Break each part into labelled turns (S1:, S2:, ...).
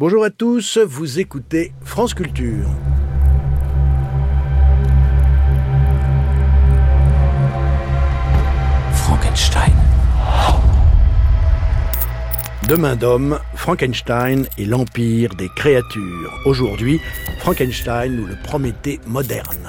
S1: Bonjour à tous, vous écoutez France Culture.
S2: Frankenstein.
S1: Demain d'homme, Frankenstein et l'empire des créatures. Aujourd'hui, Frankenstein ou le Prométhée moderne.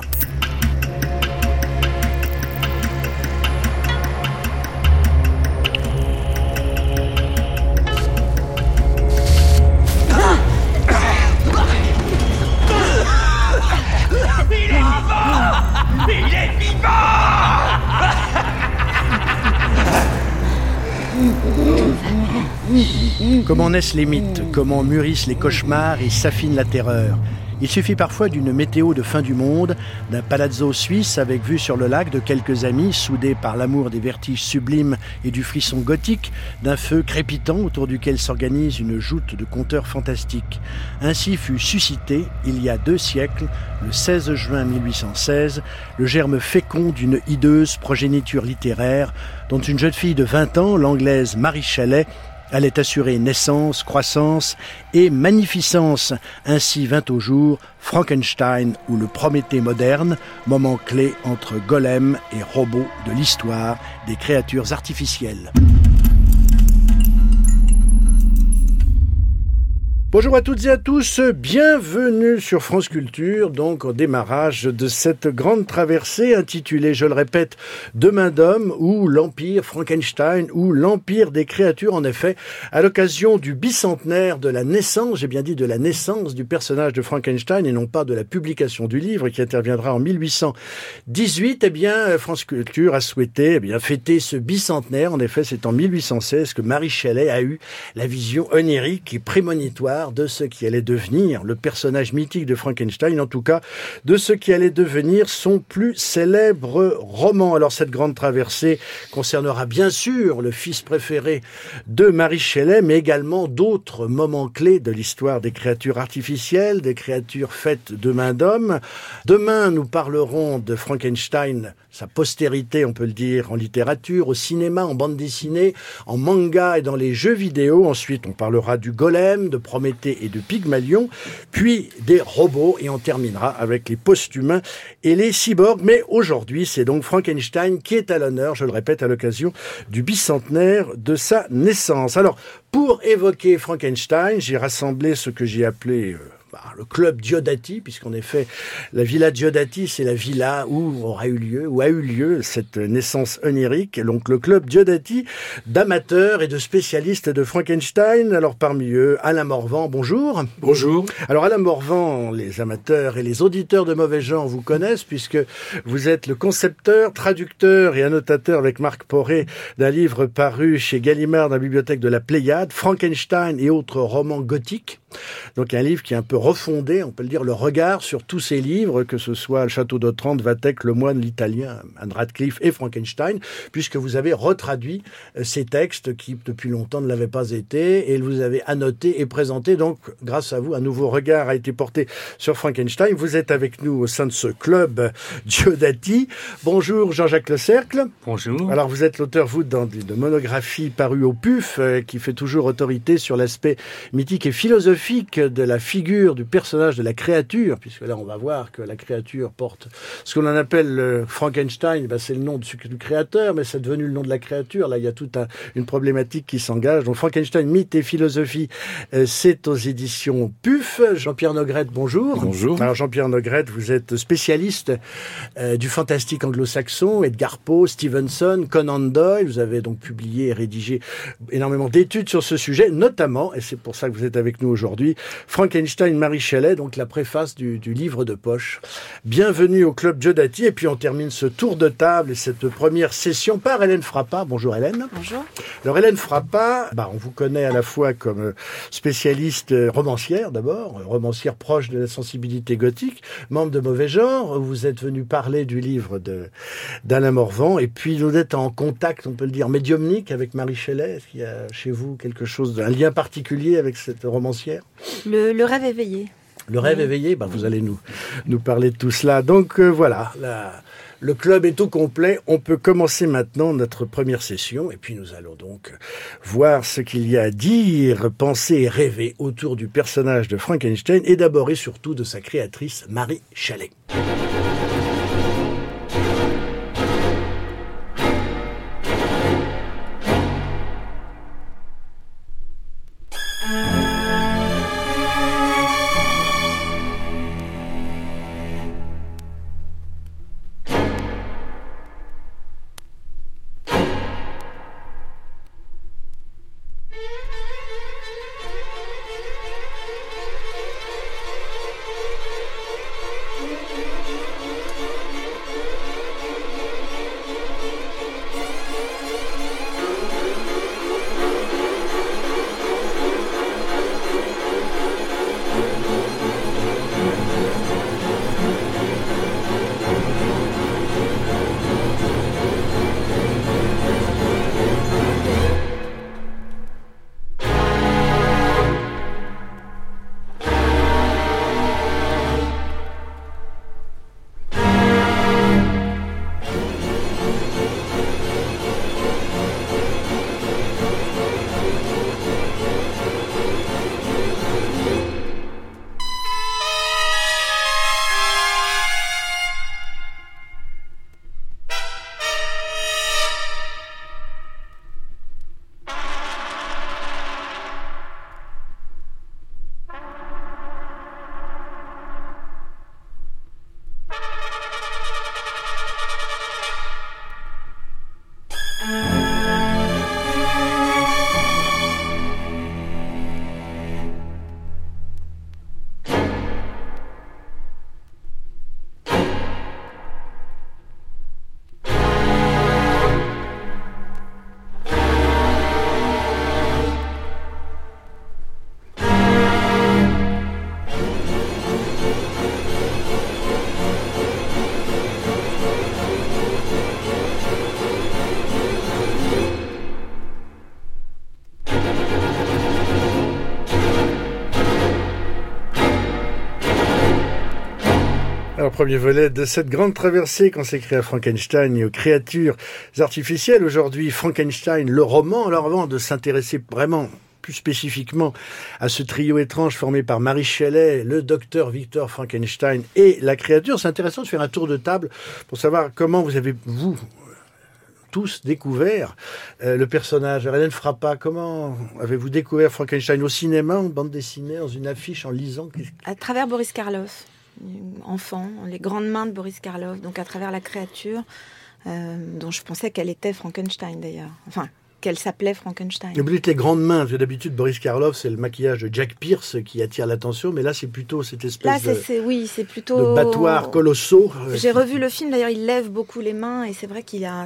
S1: Comment naissent les mythes, comment mûrissent les cauchemars et s'affine la terreur? Il suffit parfois d'une météo de fin du monde, d'un palazzo suisse avec vue sur le lac de quelques amis soudés par l'amour des vertiges sublimes et du frisson gothique, d'un feu crépitant autour duquel s'organise une joute de conteurs fantastiques. Ainsi fut suscité, il y a deux siècles, le 16 juin 1816, le germe fécond d'une hideuse progéniture littéraire dont une jeune fille de 20 ans, l'anglaise Marie Chalet, allait assurer naissance, croissance et magnificence. Ainsi vint au jour Frankenstein ou le Prométhée moderne, moment clé entre golem et robot de l'histoire des créatures artificielles. Bonjour à toutes et à tous, bienvenue sur France Culture, donc au démarrage de cette grande traversée intitulée, je le répète, Demain d'homme ou l'Empire Frankenstein ou l'Empire des créatures, en effet, à l'occasion du bicentenaire de la naissance, j'ai bien dit de la naissance du personnage de Frankenstein et non pas de la publication du livre qui interviendra en 1818, eh bien, France Culture a souhaité eh bien, fêter ce bicentenaire. En effet, c'est en 1816 que Marie Shelley a eu la vision onirique et prémonitoire de ce qui allait devenir le personnage mythique de Frankenstein, en tout cas de ce qui allait devenir son plus célèbre roman. Alors cette grande traversée concernera bien sûr le fils préféré de Marie Shelley, mais également d'autres moments clés de l'histoire des créatures artificielles, des créatures faites de main d'homme. Demain, nous parlerons de Frankenstein, sa postérité, on peut le dire, en littérature, au cinéma, en bande dessinée, en manga et dans les jeux vidéo. Ensuite, on parlera du golem, de Prométhée et de Pygmalion, puis des robots et on terminera avec les post-humains et les cyborgs. Mais aujourd'hui, c'est donc Frankenstein qui est à l'honneur, je le répète, à l'occasion du bicentenaire de sa naissance. Alors, pour évoquer Frankenstein, j'ai rassemblé ce que j'ai appelé... Euh, bah, le club Diodati, puisqu'en effet, la villa Diodati, c'est la villa où aura eu lieu, où a eu lieu cette naissance onirique. Donc, le club Diodati d'amateurs et de spécialistes de Frankenstein. Alors, parmi eux, Alain Morvan, bonjour.
S3: Bonjour.
S1: Alors, Alain Morvan, les amateurs et les auditeurs de mauvais genre vous connaissent, puisque vous êtes le concepteur, traducteur et annotateur avec Marc Poré d'un livre paru chez Gallimard dans la bibliothèque de la Pléiade, Frankenstein et autres romans gothiques. Donc, un livre qui est un peu refonder, on peut le dire, le regard sur tous ces livres, que ce soit Le Château d'Otrante, Vathek, Le Moine, l'Italien, Anne Radcliffe et Frankenstein, puisque vous avez retraduit euh, ces textes qui, depuis longtemps, ne l'avaient pas été, et vous avez annoté et présenté. Donc, grâce à vous, un nouveau regard a été porté sur Frankenstein. Vous êtes avec nous au sein de ce club Diodati. Bonjour Jean-Jacques Le Cercle.
S3: Bonjour.
S1: Alors, vous êtes l'auteur, vous, de monographie parue au PUF, euh, qui fait toujours autorité sur l'aspect mythique et philosophique de la figure du personnage de la créature, puisque là on va voir que la créature porte ce qu'on appelle Frankenstein, ben, c'est le nom du, créateur, mais c'est devenu le nom de la créature. Là il y a toute un, une problématique qui s'engage. Donc Frankenstein, mythe et philosophie, euh, c'est aux éditions PUF. Jean-Pierre Nogrette, bonjour.
S3: Bonjour.
S1: Alors Jean-Pierre Nogrette, vous êtes spécialiste euh, du fantastique anglo-saxon, Edgar Poe, Stevenson, Conan Doyle. Vous avez donc publié et rédigé énormément d'études sur ce sujet, notamment, et c'est pour ça que vous êtes avec nous aujourd'hui, Frankenstein Marie Shelley, donc la préface du, du, livre de poche. Bienvenue au Club Diodati, et puis on termine ce tour de table et cette première session par Hélène Frappa. Bonjour Hélène.
S4: Bonjour.
S1: Alors Hélène Frappa, bah, on vous connaît à la fois comme spécialiste romancière d'abord, romancière proche de la sensibilité gothique, membre de Mauvais Genre, vous êtes venu parler du livre d'Alain Morvan, et puis vous êtes en contact, on peut le dire, médiumnique avec Marie Shelley. Est-ce qu'il y a chez vous quelque chose, un lien particulier avec cette romancière?
S4: Le, le rêve éveillé.
S1: Le rêve éveillé, ben, vous allez nous, nous parler de tout cela. Donc euh, voilà, le club est au complet. On peut commencer maintenant notre première session et puis nous allons donc voir ce qu'il y a à dire, penser et rêver autour du personnage de Frankenstein et d'abord et surtout de sa créatrice Marie Chalet. Premier volet de cette grande traversée consacrée à Frankenstein et aux créatures artificielles. Aujourd'hui, Frankenstein, le roman. Alors avant de s'intéresser vraiment plus spécifiquement à ce trio étrange formé par Marie Shelley, le docteur Victor Frankenstein et la créature, c'est intéressant de faire un tour de table pour savoir comment vous avez, vous, tous découvert euh, le personnage. Hélène Frappa, comment avez-vous découvert Frankenstein au cinéma, en bande dessinée, dans une affiche, en lisant?
S2: À travers Boris Karloff enfant, les grandes mains de Boris Karloff, donc à travers la créature, euh, dont je pensais qu'elle était Frankenstein d'ailleurs. Enfin, qu'elle s'appelait Frankenstein.
S1: vous dites les grandes mains. D'habitude, Boris Karloff, c'est le maquillage de Jack Pierce qui attire l'attention, mais là, c'est plutôt cette espèce
S2: là, de, oui, c'est plutôt
S1: de battoirs colossaux.
S2: J'ai revu le film. D'ailleurs, il lève beaucoup les mains et c'est vrai qu'il a,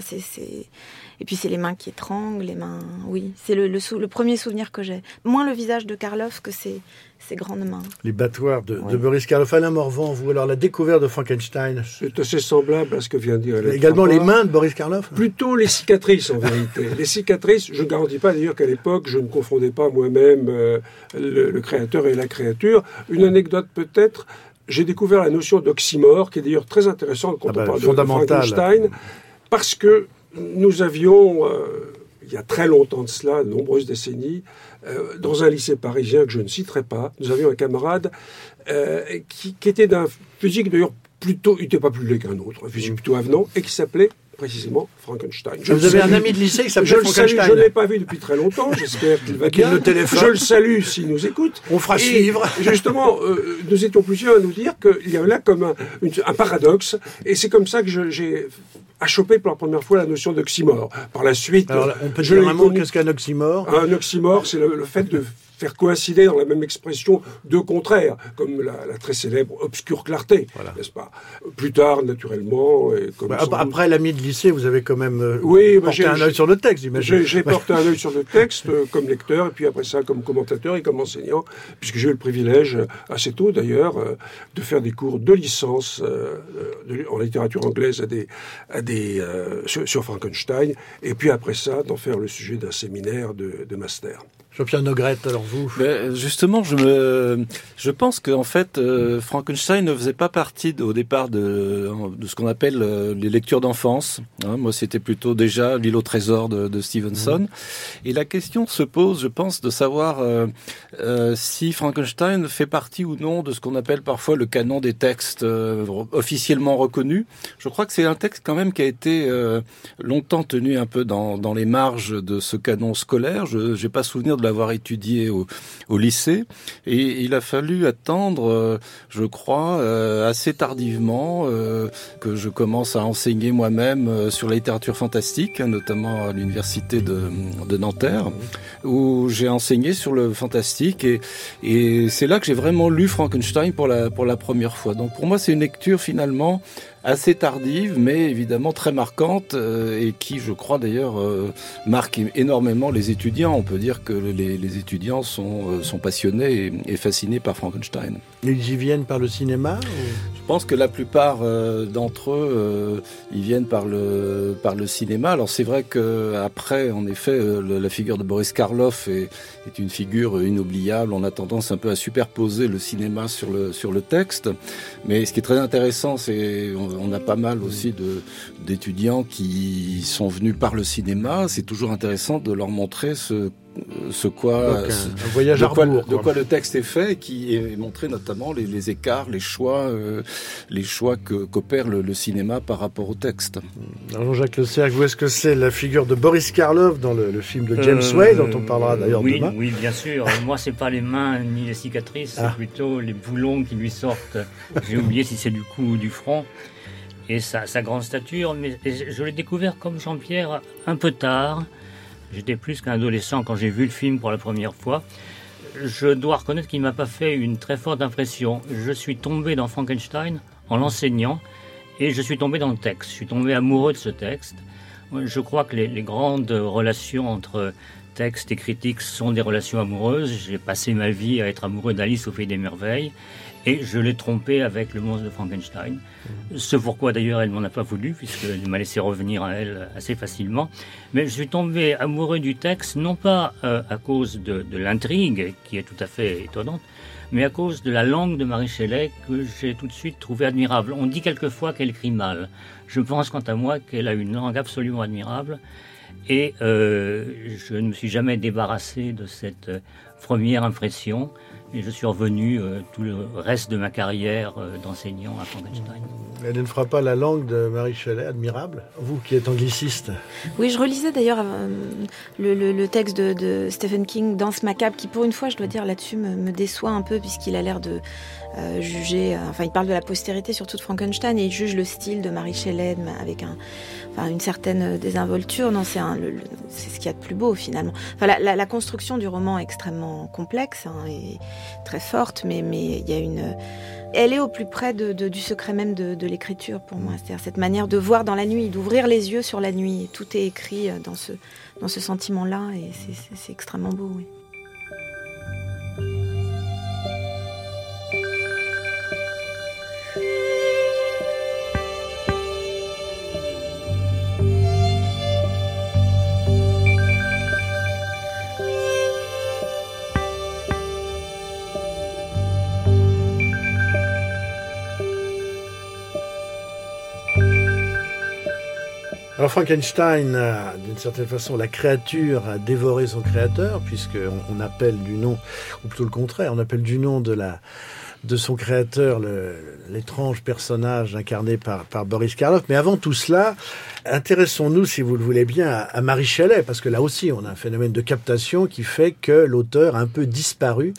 S2: et puis c'est les mains qui étranglent, les mains. Oui, c'est le, le, premier souvenir que j'ai. Moins le visage de Karloff que ses, ses grandes mains.
S1: Les battoirs de, Boris Karloff. Alain Morvan, vous, alors la découverte de Frankenstein
S5: C'est assez semblable à ce que vient de dire
S1: Également les mains de Boris Karloff
S5: Plutôt les cicatrices, en vérité. les cicatrices, je ne garantis pas d'ailleurs qu'à l'époque, je ne confondais pas moi-même euh, le, créateur et la créature. Une anecdote peut-être. J'ai découvert la notion d'oxymore, qui est d'ailleurs très intéressante quand ah on bah, parle de Frankenstein, parce que nous avions, euh, il y a très longtemps de cela, de nombreuses décennies, euh, dans un lycée parisien que je ne citerai pas, nous avions un camarade euh, qui, était d'un physique d'ailleurs plutôt, il n'était pas plus laid qu'un autre, un physique plutôt avenant, et qui s'appelait précisément Frankenstein.
S1: Je vous avez un ami de lycée qui s'appelle Frankenstein.
S5: je ne l'ai pas vu depuis très longtemps, j'espère qu'il va bien.
S1: Le téléphone.
S5: Je le salue s'il nous écoute.
S1: On fera suivre.
S5: Justement, nous étions plusieurs à nous dire qu'il y avait là comme un, un paradoxe, et c'est comme ça que j'ai a chopé pour la première fois la notion d'oxymore. Par la suite,
S1: on peut dire un mot qu'est-ce qu'un oxymore?
S5: Un oxymore, c'est le, fait de faire coïncider dans la même expression deux contraires, comme la, très célèbre obscure clarté, n'est-ce pas? Plus tard, naturellement. Et comme
S1: bah, après l'ami de lycée, vous avez quand même euh, oui, bah, porté un œil sur le texte, j'imagine.
S5: J'ai porté un œil sur le texte euh, comme lecteur, et puis après ça comme commentateur et comme enseignant, puisque j'ai eu le privilège, euh, assez tôt d'ailleurs, de faire des cours de licence en littérature anglaise à des, à des, sur, Frankenstein, et puis après ça, d'en faire le sujet d'un séminaire de, de master.
S1: Jean-Pierre Nogrette, alors vous
S3: Justement, je me, je pense qu'en fait, euh, Frankenstein ne faisait pas partie au départ de, de ce qu'on appelle euh, les lectures d'enfance. Hein. moi, c'était plutôt déjà l'île au trésor de, de Stevenson. Mmh. Et la question se pose, je pense, de savoir euh, si Frankenstein fait partie ou non de ce qu'on appelle parfois le canon des textes officiellement reconnus. Je crois que c'est un texte quand même qui a été longtemps tenu un peu dans, dans les marges de ce canon scolaire. Je n'ai pas souvenir de l'avoir étudié au, au, lycée. Et il a fallu attendre, euh, je crois, euh, assez tardivement euh, que je commence à enseigner moi-même sur la littérature fantastique, notamment à l'université de, de Nanterre, où j'ai enseigné sur le fantastique. Et, et c'est là que j'ai vraiment lu Frankenstein pour la, pour la première fois. Donc pour moi, c'est une lecture finalement assez tardive, mais évidemment très marquante euh, et qui, je crois d'ailleurs, euh, marque énormément les étudiants. On peut dire que les, les étudiants sont, euh, sont passionnés et, et, fascinés par Frankenstein.
S1: Ils y viennent par le cinéma
S3: Je pense que la plupart d'entre eux, ils viennent par le, par le cinéma. Alors c'est vrai qu'après, en effet, la figure de Boris Karloff est, une figure inoubliable. On a tendance un peu à superposer le cinéma sur le, sur le texte. Mais ce qui est très intéressant, c'est on a pas mal aussi d'étudiants qui sont venus par le cinéma. C'est toujours intéressant de leur montrer ce ce quoi,
S1: un, voyage
S3: de,
S1: quoi,
S3: de quoi le texte est fait, qui est montré notamment les, les écarts, les choix, euh, les choix que qu'opère le, le, cinéma par rapport au texte.
S1: Jean-Jacques Le Cercle, où est-ce que c'est la figure de Boris Karloff dans le, le film de James euh, Way, dont on parlera d'ailleurs
S4: oui,
S1: demain
S4: Oui, bien sûr. Moi, c'est pas les mains ni les cicatrices, ah. c'est plutôt les boulons qui lui sortent. J'ai oublié si c'est du cou ou du front et sa, sa grande stature, mais je l'ai découvert comme Jean-Pierre un peu tard. J'étais plus qu'un adolescent quand j'ai vu le film pour la première fois. Je dois reconnaître qu'il ne m'a pas fait une très forte impression. Je suis tombé dans Frankenstein en l'enseignant et je suis tombé dans le texte. Je suis tombé amoureux de ce texte. Je crois que les, les grandes relations entre texte et critique sont des relations amoureuses. J'ai passé ma vie à être amoureux d'Alice au Pays des Merveilles et je l'ai trompé avec le monstre de Frankenstein. Ce pourquoi d'ailleurs elle m'en a pas voulu, puisqu'elle m'a laissé revenir à elle assez facilement. Mais je suis tombé amoureux du texte, non pas euh, à cause de, de l'intrigue, qui est tout à fait étonnante, mais à cause de la langue de Marie Shelley que j'ai tout de suite trouvé admirable. On dit quelquefois qu'elle écrit mal. Je pense quant à moi qu'elle a une langue absolument admirable. Et euh, je ne me suis jamais débarrassé de cette première impression. Et je suis revenu euh, tout le reste de ma carrière euh, d'enseignant à Frankenstein.
S1: Elle ne fera pas la langue de Marie Chalet, admirable, vous qui êtes angliciste.
S2: Oui, je relisais d'ailleurs euh, le, le, le, texte de, de, Stephen King, Danse macabre, qui pour une fois, je dois dire, là-dessus me, me, déçoit un peu, puisqu'il a l'air de euh, juger, euh, enfin il parle de la postérité surtout de Frankenstein, et il juge le style de Marie Shelley avec un, une certaine désinvolture. Non, c'est ce qu'il y a de plus beau finalement. La, construction du roman est extrêmement complexe hein, et très forte, mais il y a une elle est au plus près de, du secret même de, l'écriture pour moi. C'est-à-dire cette manière de voir dans la nuit, d'ouvrir les yeux sur la nuit. Tout est écrit dans ce, dans ce sentiment-là et c'est extrêmement beau.
S1: Alors Frankenstein, d'une certaine façon, la créature a dévoré son créateur, puisqu'on on appelle du nom, ou plutôt le contraire, on appelle du nom de la de son créateur, l'étrange personnage incarné par, par Boris Karloff. Mais avant tout cela, intéressons-nous, si vous le voulez bien, à, à Marie Shelley, parce que là aussi, on a un phénomène de captation qui fait que l'auteur a un peu disparu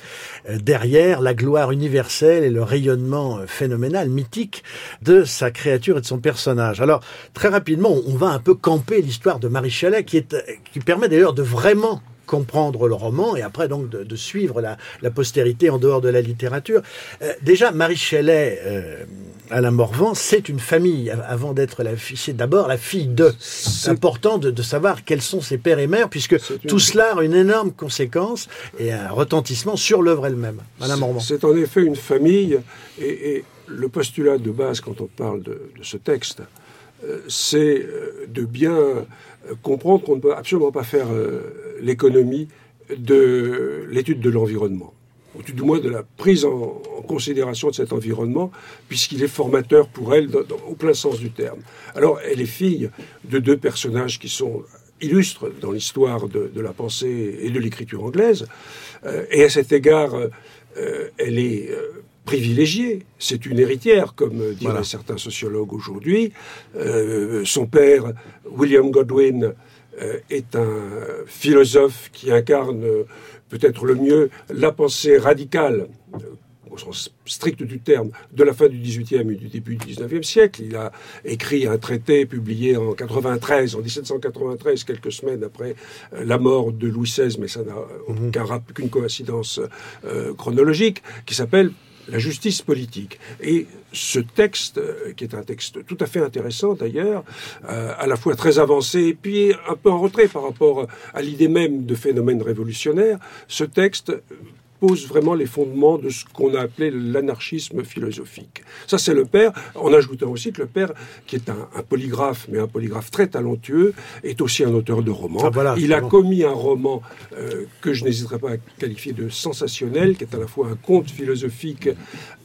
S1: euh, derrière la gloire universelle et le rayonnement euh, phénoménal, mythique de sa créature et de son personnage. Alors, très rapidement, on va un peu camper l'histoire de Marie Shelley, qui, est, qui permet d'ailleurs de vraiment comprendre le roman et après donc de, de suivre la, la, postérité en dehors de la littérature. Euh, déjà, Marie Shelley, euh, Alain Morvan, c'est une famille avant d'être la fille. C'est d'abord la fille de. C'est important de, de, savoir quels sont ses pères et mères puisque tout cela a une énorme conséquence et un retentissement sur l'œuvre elle-même. Alain Morvan.
S5: C'est en effet une famille et, et, le postulat de base quand on parle de, de ce texte, euh, c'est de bien comprendre qu'on ne peut absolument pas faire euh, l'économie de l'étude de l'environnement ou du moins de la prise en, considération de cet environnement, puisqu'il est formateur pour elle au plein sens du terme. Alors, elle est fille de deux personnages qui sont illustres dans l'histoire de, la pensée et de l'écriture anglaise, euh, et à cet égard, euh, elle est euh, privilégiée. C'est une héritière, comme diraient certains sociologues aujourd'hui. son père, William Godwin, est un philosophe qui incarne peut-être le mieux la pensée radicale au sens strict du terme, de la fin du XVIIIe et du début du XIXe siècle. Il a écrit un traité publié en 93, en 1793, quelques semaines après euh, la mort de Louis XVI, mais ça n'a mhm. qu'une coïncidence euh, chronologique, qui s'appelle la justice politique. Et ce texte, euh, qui est un texte tout à fait intéressant d'ailleurs, euh, à la fois très avancé et puis un peu en retrait par rapport à l'idée même de phénomène révolutionnaire, ce texte pose vraiment les fondements de ce qu'on a appelé l'anarchisme philosophique. Ça, c'est le père, en ajoutant aussi que le père, qui est un, polygraphe, mais un polygraphe très talentueux, est aussi un auteur de romans. Ah, Il a commis un roman euh, que je n'hésiterai pas à qualifier de sensationnel, qui est à la fois un conte philosophique,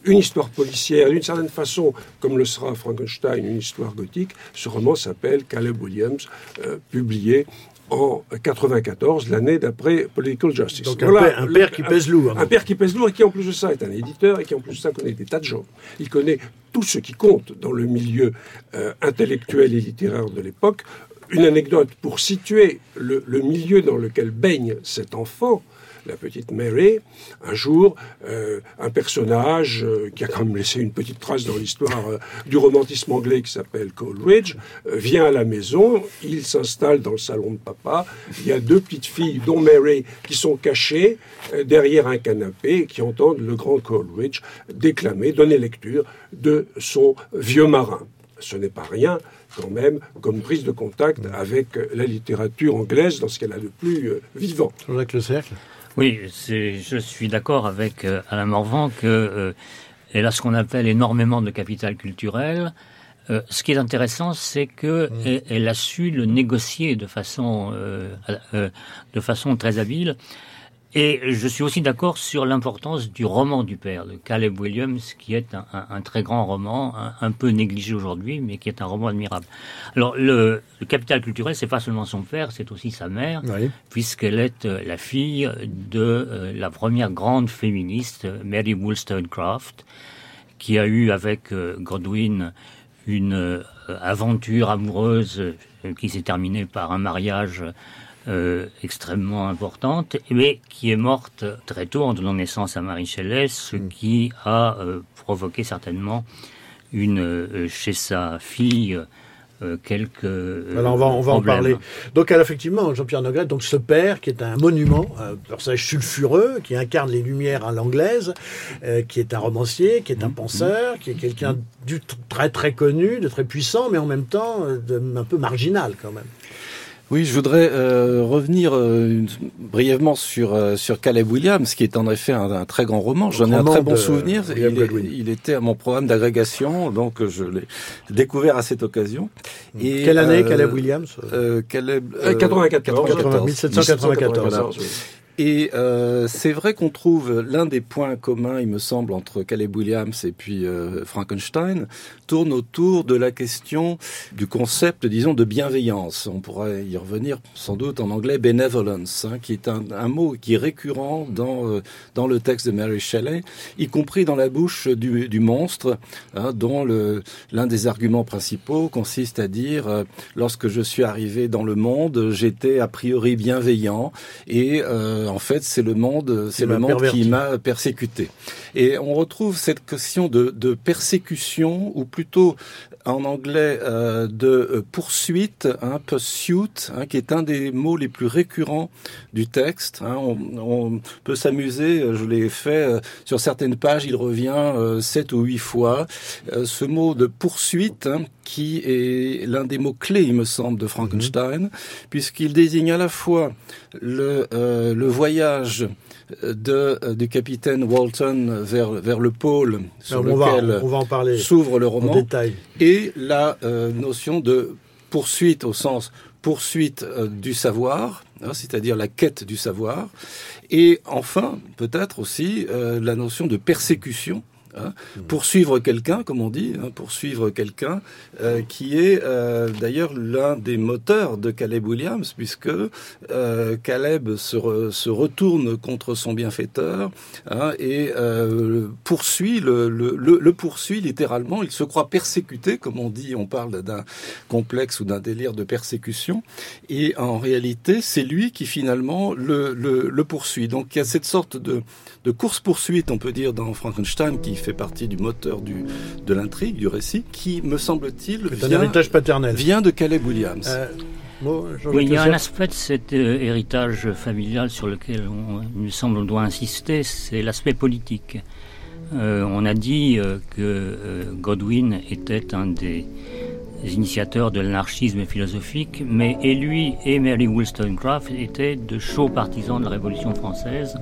S5: une histoire policière, d'une certaine façon, comme le sera Frankenstein, une histoire gothique. Ce roman s'appelle Caleb Williams, euh, publié en 94, l'année d'après Political Justice.
S1: Donc un, père, qui pèse lourd.
S5: Un, père qui pèse lourd et qui en plus de ça est un éditeur et qui en plus de ça connaît des tas de gens. Il connaît tout ce qui compte dans le milieu euh, intellectuel et littéraire de l'époque. Une anecdote pour situer le, le, milieu dans lequel baigne cet enfant la petite Mary, un jour, euh, un personnage euh, qui a quand même laissé une petite trace dans l'histoire euh, du romantisme anglais qui s'appelle Coleridge, vient à la maison, il s'installe dans le salon de papa, il y a deux petites filles, dont Mary, qui sont cachées derrière un canapé et qui entendent le grand Coleridge déclamer, donner lecture de son vieux marin. Ce n'est pas rien, quand même comme prise de contact avec la littérature anglaise dans ce qu'elle a de plus vivant.
S1: Jacques Le Cercle
S4: oui, je suis d'accord avec euh, Alain Morvan que euh, elle a ce qu'on appelle énormément de capital culturel. Euh, ce qui est intéressant, c'est que mmh. elle, a su le négocier de façon, de façon très habile. Et je suis aussi d'accord sur l'importance du roman du père, de Caleb Williams, qui est un, très grand roman, un, peu négligé aujourd'hui, mais qui est un roman admirable. Alors, le, capital culturel, c'est pas seulement son père, c'est aussi sa mère, puisqu'elle est euh, la fille de euh, la première grande féministe, Mary Wollstonecraft, qui a eu avec euh, Godwin une aventure amoureuse qui s'est terminée par un mariage euh, extrêmement importante, mais qui est morte très tôt en donnant naissance à Marie Shelley, ce mm. qui a euh, provoqué certainement une euh, chez sa fille quelques
S1: Alors on va, on va en parler. Donc elle, effectivement, Jean-Pierre Nogret, donc ce père qui est un monument, un personnage sulfureux, qui incarne les lumières à l'anglaise, qui est un romancier, qui est un mm. penseur, qui est quelqu'un du très très connu, de très puissant, mais en même temps de, un peu marginal quand même.
S3: Oui, je voudrais euh, revenir euh, brièvement sur euh, sur Caleb Williams, qui est en effet un, très grand roman. J'en ai un très bon souvenir. Il, était à mon programme d'agrégation, donc je l'ai découvert à cette occasion.
S1: Et, Quelle année Caleb Williams?
S3: Caleb
S5: 94,
S1: 94, 1794.
S3: Et euh, c'est vrai qu'on trouve l'un des points communs, il me semble, entre Caleb Williams et puis euh, Frankenstein, tourne autour de la question du concept, disons, de bienveillance. On pourrait y revenir sans doute en anglais, benevolence, hein, qui est un, un, mot qui est récurrent dans euh, dans le texte de Mary Shelley, y compris dans la bouche du, du monstre, hein, dont l'un des arguments principaux consiste à dire euh, lorsque je suis arrivé dans le monde, j'étais a priori bienveillant et euh, en fait, c'est le monde, c'est le monde qui m'a persécuté. Et on retrouve cette question de, de persécution, ou plutôt en anglais euh, de euh, poursuite, hein, pursuit, hein, qui est un des mots les plus récurrents du texte. Hein. On, on, peut s'amuser, je l'ai fait euh, sur certaines pages, il revient euh, sept ou huit fois. ce mot de poursuite, qui est l'un des mots clés, il me semble, de Frankenstein, mhm. puisqu'il désigne à la fois le, le voyage de, du capitaine Walton vers, vers le pôle sur lequel s'ouvre le roman et la euh, notion de poursuite au sens poursuite euh, du savoir, hein, c'est-à-dire la quête du savoir, et enfin, peut-être aussi euh, la notion de persécution Hein, poursuivre quelqu'un, comme on dit, hein, poursuivre quelqu'un euh, qui est euh, d'ailleurs l'un des moteurs de Caleb Williams, puisque euh, Caleb se, se, retourne contre son bienfaiteur hein, et poursuit le, le, le, poursuit littéralement. Il se croit persécuté, comme on dit, on parle d'un complexe ou d'un délire de persécution, et en réalité, c'est lui qui finalement le, le, poursuit. Donc il y a cette sorte de, de course poursuite, on peut dire, dans Frankenstein qui fait partie du moteur du, de l'intrigue, du récit, qui, me semble-t-il,
S1: vient, paternel.
S3: vient de Caleb Williams. Euh,
S4: oui, il y a un aspect de cet euh, héritage familial sur lequel on, il me semble on doit insister, c'est l'aspect politique. Euh, on a dit que Godwin était un des initiateurs de l'anarchisme philosophique, mais et lui et Mary Wollstonecraft étaient de chauds partisans de la Révolution française.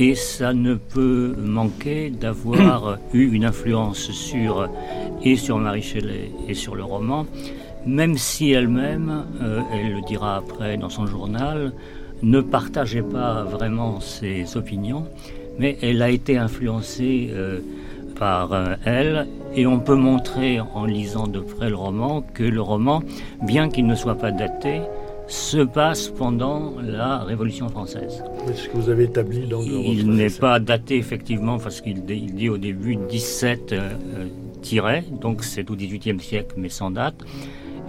S4: Et ça ne peut manquer d'avoir eu une influence sur et sur Marie Shelley et sur le roman, même si elle-même, euh, elle le dira après dans son journal, ne partageait pas vraiment ses opinions, mais elle a été influencée euh, par euh, elle, et on peut montrer en lisant de près le roman que le roman, bien qu'il ne soit pas daté, se passe pendant la Révolution française.
S1: C'est ce que vous avez établi dans le
S4: Il n'est pas daté effectivement parce qu'il dit, au début 17 euh, tirés, donc c'est au XVIIIe siècle mais sans date.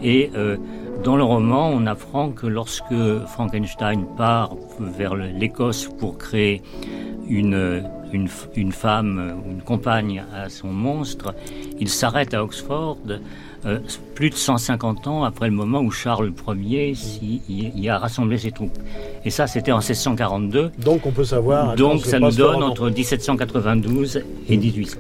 S4: Et euh, dans le roman, on apprend que lorsque Frankenstein part vers l'Écosse pour créer une, une, une femme, une compagne à son monstre, il s'arrête à Oxford euh, plus de 150 ans après le moment où Charles Ier y, a rassemblé ses troupes. Et ça, c'était en 1642.
S1: Donc on peut savoir.
S4: Donc ça nous donne entre 1792 et 1800.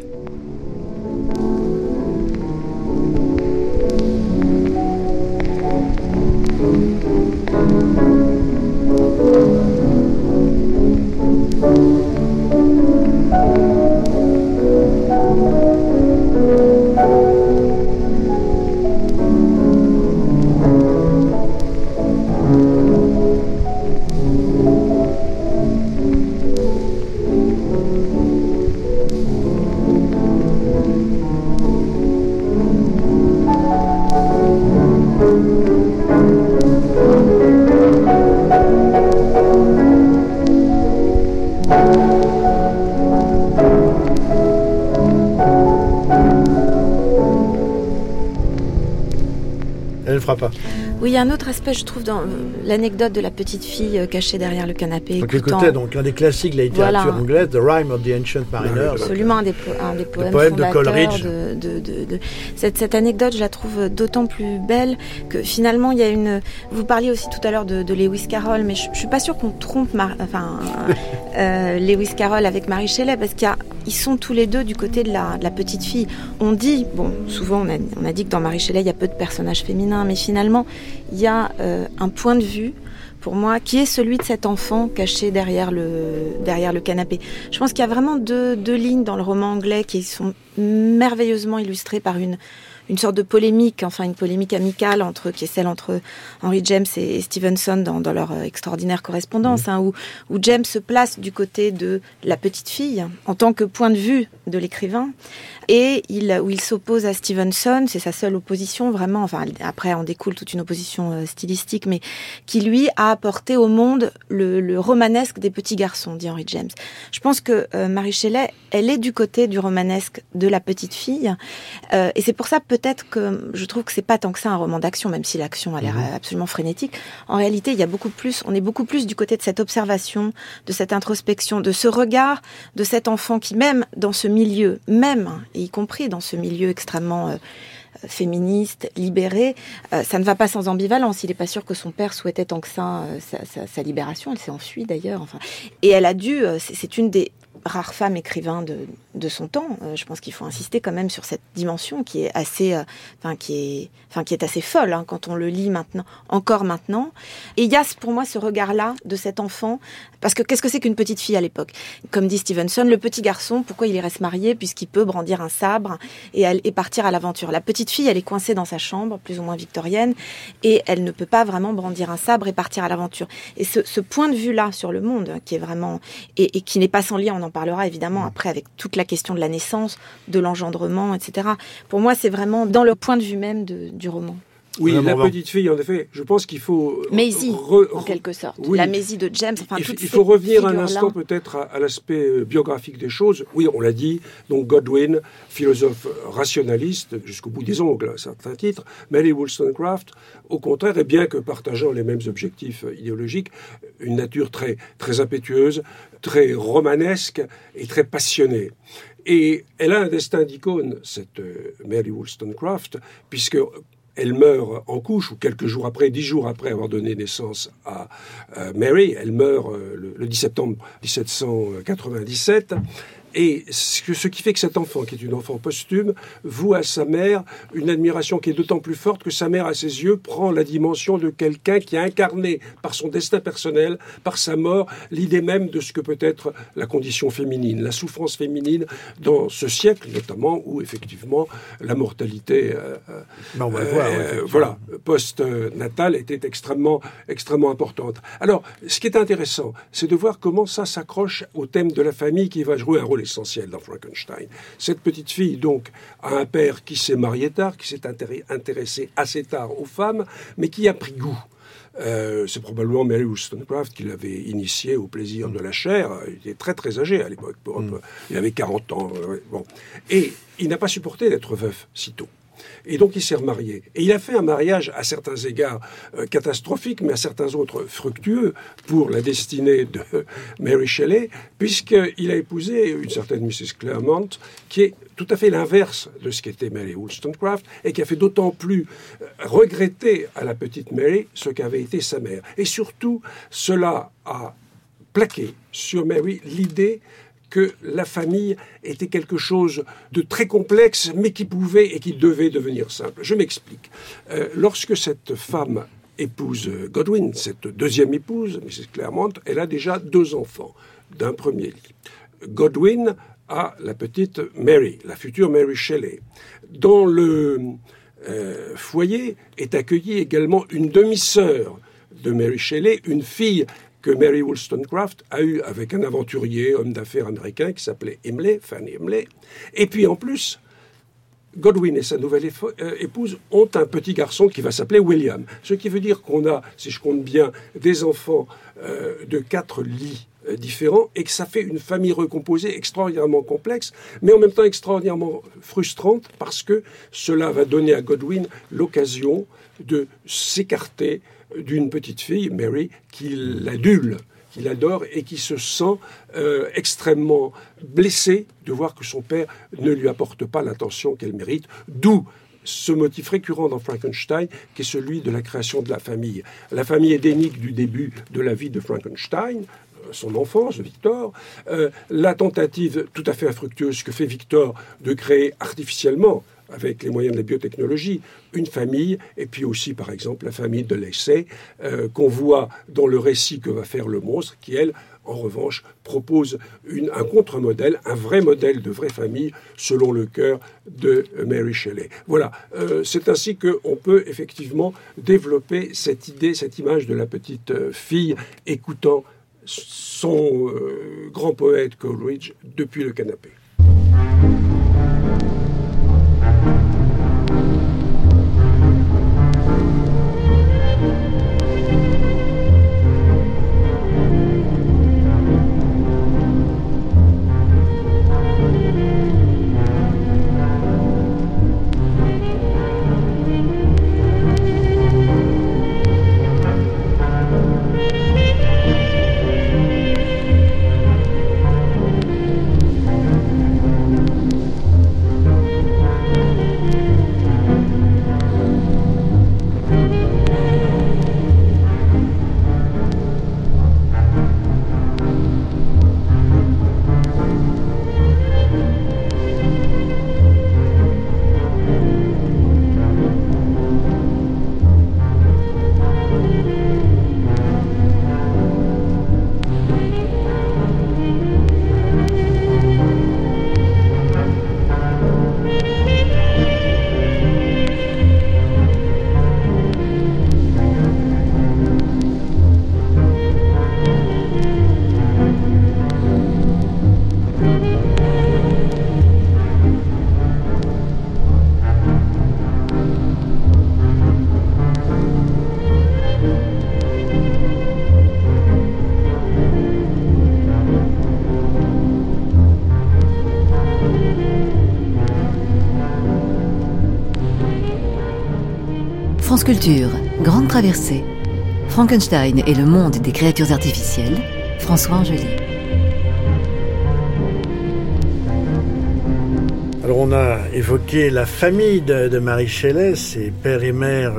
S2: Aspect, je trouve, dans l'anecdote de la petite fille euh, cachée derrière le canapé.
S1: Donc, écoutez, donc un des classiques de la littérature anglaise, The Rhyme of the Ancient Mariner.
S2: Absolument, un des, un des poèmes, de Coleridge. De, de, cette, cette, anecdote, je la trouve d'autant plus belle que finalement, il y a une. Vous parliez aussi tout à l'heure de, Lewis Carroll, mais je, ne suis pas sûre qu'on trompe enfin, euh, Lewis Carroll avec Marie Shelley, parce qu'ils sont tous les deux du côté de la, petite fille. On dit, bon, souvent on a, dit que dans Marie Shelley, il y a peu de personnages féminins, mais finalement, il y a euh, un point de vue pour moi, qui est celui de cet enfant caché derrière le, canapé. Je pense qu'il y a vraiment deux lignes dans le roman anglais qui sont merveilleusement illustrées par une, une sorte de polémique, enfin une polémique amicale entre qui est celle entre Henry James et Stevenson dans, dans leur euh, extraordinaire correspondance, mmh. hein, où, où James se place du côté de la petite fille en tant que point de vue de l'écrivain, et il, où il s'oppose à Stevenson, c'est sa seule opposition vraiment, enfin après en découle toute une opposition euh, stylistique, mais qui lui a apporté au monde le, le, romanesque des petits garçons, dit Henry James. Je pense que euh, Marie Shelley, elle est du côté du romanesque de la petite fille, euh, et c'est pour ça peut-être que je trouve que c'est pas tant que ça un roman d'action, même si l'action a l'air mhm. absolument frénétique. En réalité, il y a beaucoup plus, on est beaucoup plus du côté de cette observation, de cette introspection, de ce regard de cet enfant qui même dans ce milieu, même y compris dans ce milieu extrêmement euh, féministe, libéré, euh, ça ne va pas sans ambivalence. Il n'est pas sûr que son père souhaitait tant que ça euh, sa, libération. Elle s'est enfuie d'ailleurs. Enfin, et elle a dû. c'est une des rare femme écrivain de, de son temps. Euh, je pense qu'il faut insister quand même sur cette dimension qui est assez, euh, enfin qui est, enfin qui est assez folle hein, quand on le lit maintenant, encore maintenant. Et il y a pour moi ce regard-là de cet enfant, parce que qu'est-ce que c'est qu'une petite fille à l'époque? Comme dit Stevenson, le petit garçon, pourquoi il reste marié? Puisqu'il peut brandir un sabre et, et partir à l'aventure. La petite fille, elle est coincée dans sa chambre, plus ou moins victorienne, et elle ne peut pas vraiment brandir un sabre et partir à l'aventure. Et ce, ce, point de vue-là sur le monde, qui est vraiment et, et qui n'est pas sans lien, on en parlera évidemment après avec toute la question de la naissance, de l'engendrement, etc. Pour moi, c'est vraiment dans le point de vue même du roman.
S5: Oui, la petite fille, en effet, je pense qu'il faut...
S2: Maisie, en quelque sorte. La Maisie de James. Enfin,
S5: il, il faut revenir un instant peut-être à, à l'aspect euh, biographique des choses. Oui, on l'a dit, donc Godwin, philosophe rationaliste, jusqu'au bout des ongles, certains titres. Mary Wollstonecraft, au contraire, et bien que partageant les mêmes objectifs idéologiques, une nature très, très impétueuse, très romanesque et très passionnée. Et elle a un destin d'icône, cette euh, Mary Wollstonecraft, puisque elle meurt en couche, ou quelques jours après, dix jours après avoir donné naissance à euh, Mary. Elle meurt euh, le, le 10 septembre 1797. Et ce qui fait que cet enfant, qui est une enfant posthume, voue à sa mère une admiration qui est d'autant plus forte que sa mère, à ses yeux, prend la dimension de quelqu'un qui a incarné par son destin personnel, par sa mort, l'idée même de ce que peut être la condition féminine, la souffrance féminine dans ce siècle notamment où effectivement la mortalité, euh,
S1: ben on va euh, voir,
S5: euh, voilà, post-natale était extrêmement, extrêmement importante. Alors, ce qui est intéressant, c'est de voir comment ça s'accroche au thème de la famille qui va jouer un rôle essentiel dans Frankenstein. Cette petite fille, donc, a un père qui s'est marié tard, qui s'est intéressé assez tard aux femmes, mais qui a pris goût. Euh, c'est probablement Mary Wollstonecraft qui l'avait initié au plaisir de la chair. Il était très très âgé à l'époque. Mm. Il avait 40 ans. Bon. Et il n'a pas supporté d'être veuf si tôt. Et donc il s'est remarié. Et il a fait un mariage à certains égards euh, catastrophique, mais à certains autres fructueux pour la destinée de Mary Shelley, puisqu'il a épousé une certaine Mrs. Claremont, qui est tout à fait l'inverse de ce qu'était Mary Wollstonecraft, et qui a fait d'autant plus euh, regretter à la petite Mary ce qu'avait été sa mère. Et surtout, cela a plaqué sur Mary l'idée que la famille était quelque chose de très complexe, mais qui pouvait et qui devait devenir simple. Je m'explique. Euh, lorsque cette femme épouse Godwin, cette deuxième épouse, Mrs. Claremont, elle a déjà deux enfants d'un premier lit. Godwin a la petite Mary, la future Mary Shelley. Dans le euh, foyer est accueillie également une demi-sœur de Mary Shelley, une fille que Mary Wollstonecraft a eu avec un aventurier, homme d'affaires américain qui s'appelait Imlay, Fanny Imlay. Et puis en plus, Godwin et sa nouvelle euh, épouse ont un petit garçon qui va s'appeler William. Ce qui veut dire qu'on a, si je compte bien, des enfants euh, de quatre lits euh, différents et que ça fait une famille recomposée extraordinairement complexe, mais en même temps extraordinairement frustrante parce que cela va donner à Godwin l'occasion de s'écarter d'une petite fille, Mary, qui l'adule, qui l'adore et qui se sent euh, extrêmement blessée de voir que son père ne lui apporte pas l'attention qu'elle mérite, d'où ce motif récurrent dans Frankenstein, qui est celui de la création de la famille. La famille édénique du début de la vie de Frankenstein, euh, son enfance, Victor, euh, la tentative tout à fait infructueuse que fait Victor de créer artificiellement avec les moyens de la biotechnologie, une famille, et puis aussi, par exemple, la famille de l'essai, euh, qu'on voit dans le récit que va faire le monstre, qui, elle, en revanche, propose un contre-modèle, un vrai modèle de vraie famille, selon le cœur de Mary Shelley. Voilà, euh, c'est ainsi qu'on peut effectivement développer cette idée, cette image de la petite euh, fille écoutant son grand poète Coleridge depuis le canapé.
S6: Grande Traversée. Frankenstein et le monde des créatures artificielles. François Angeli.
S1: Alors on a évoqué la famille de, Marie Shelley, ses père et mère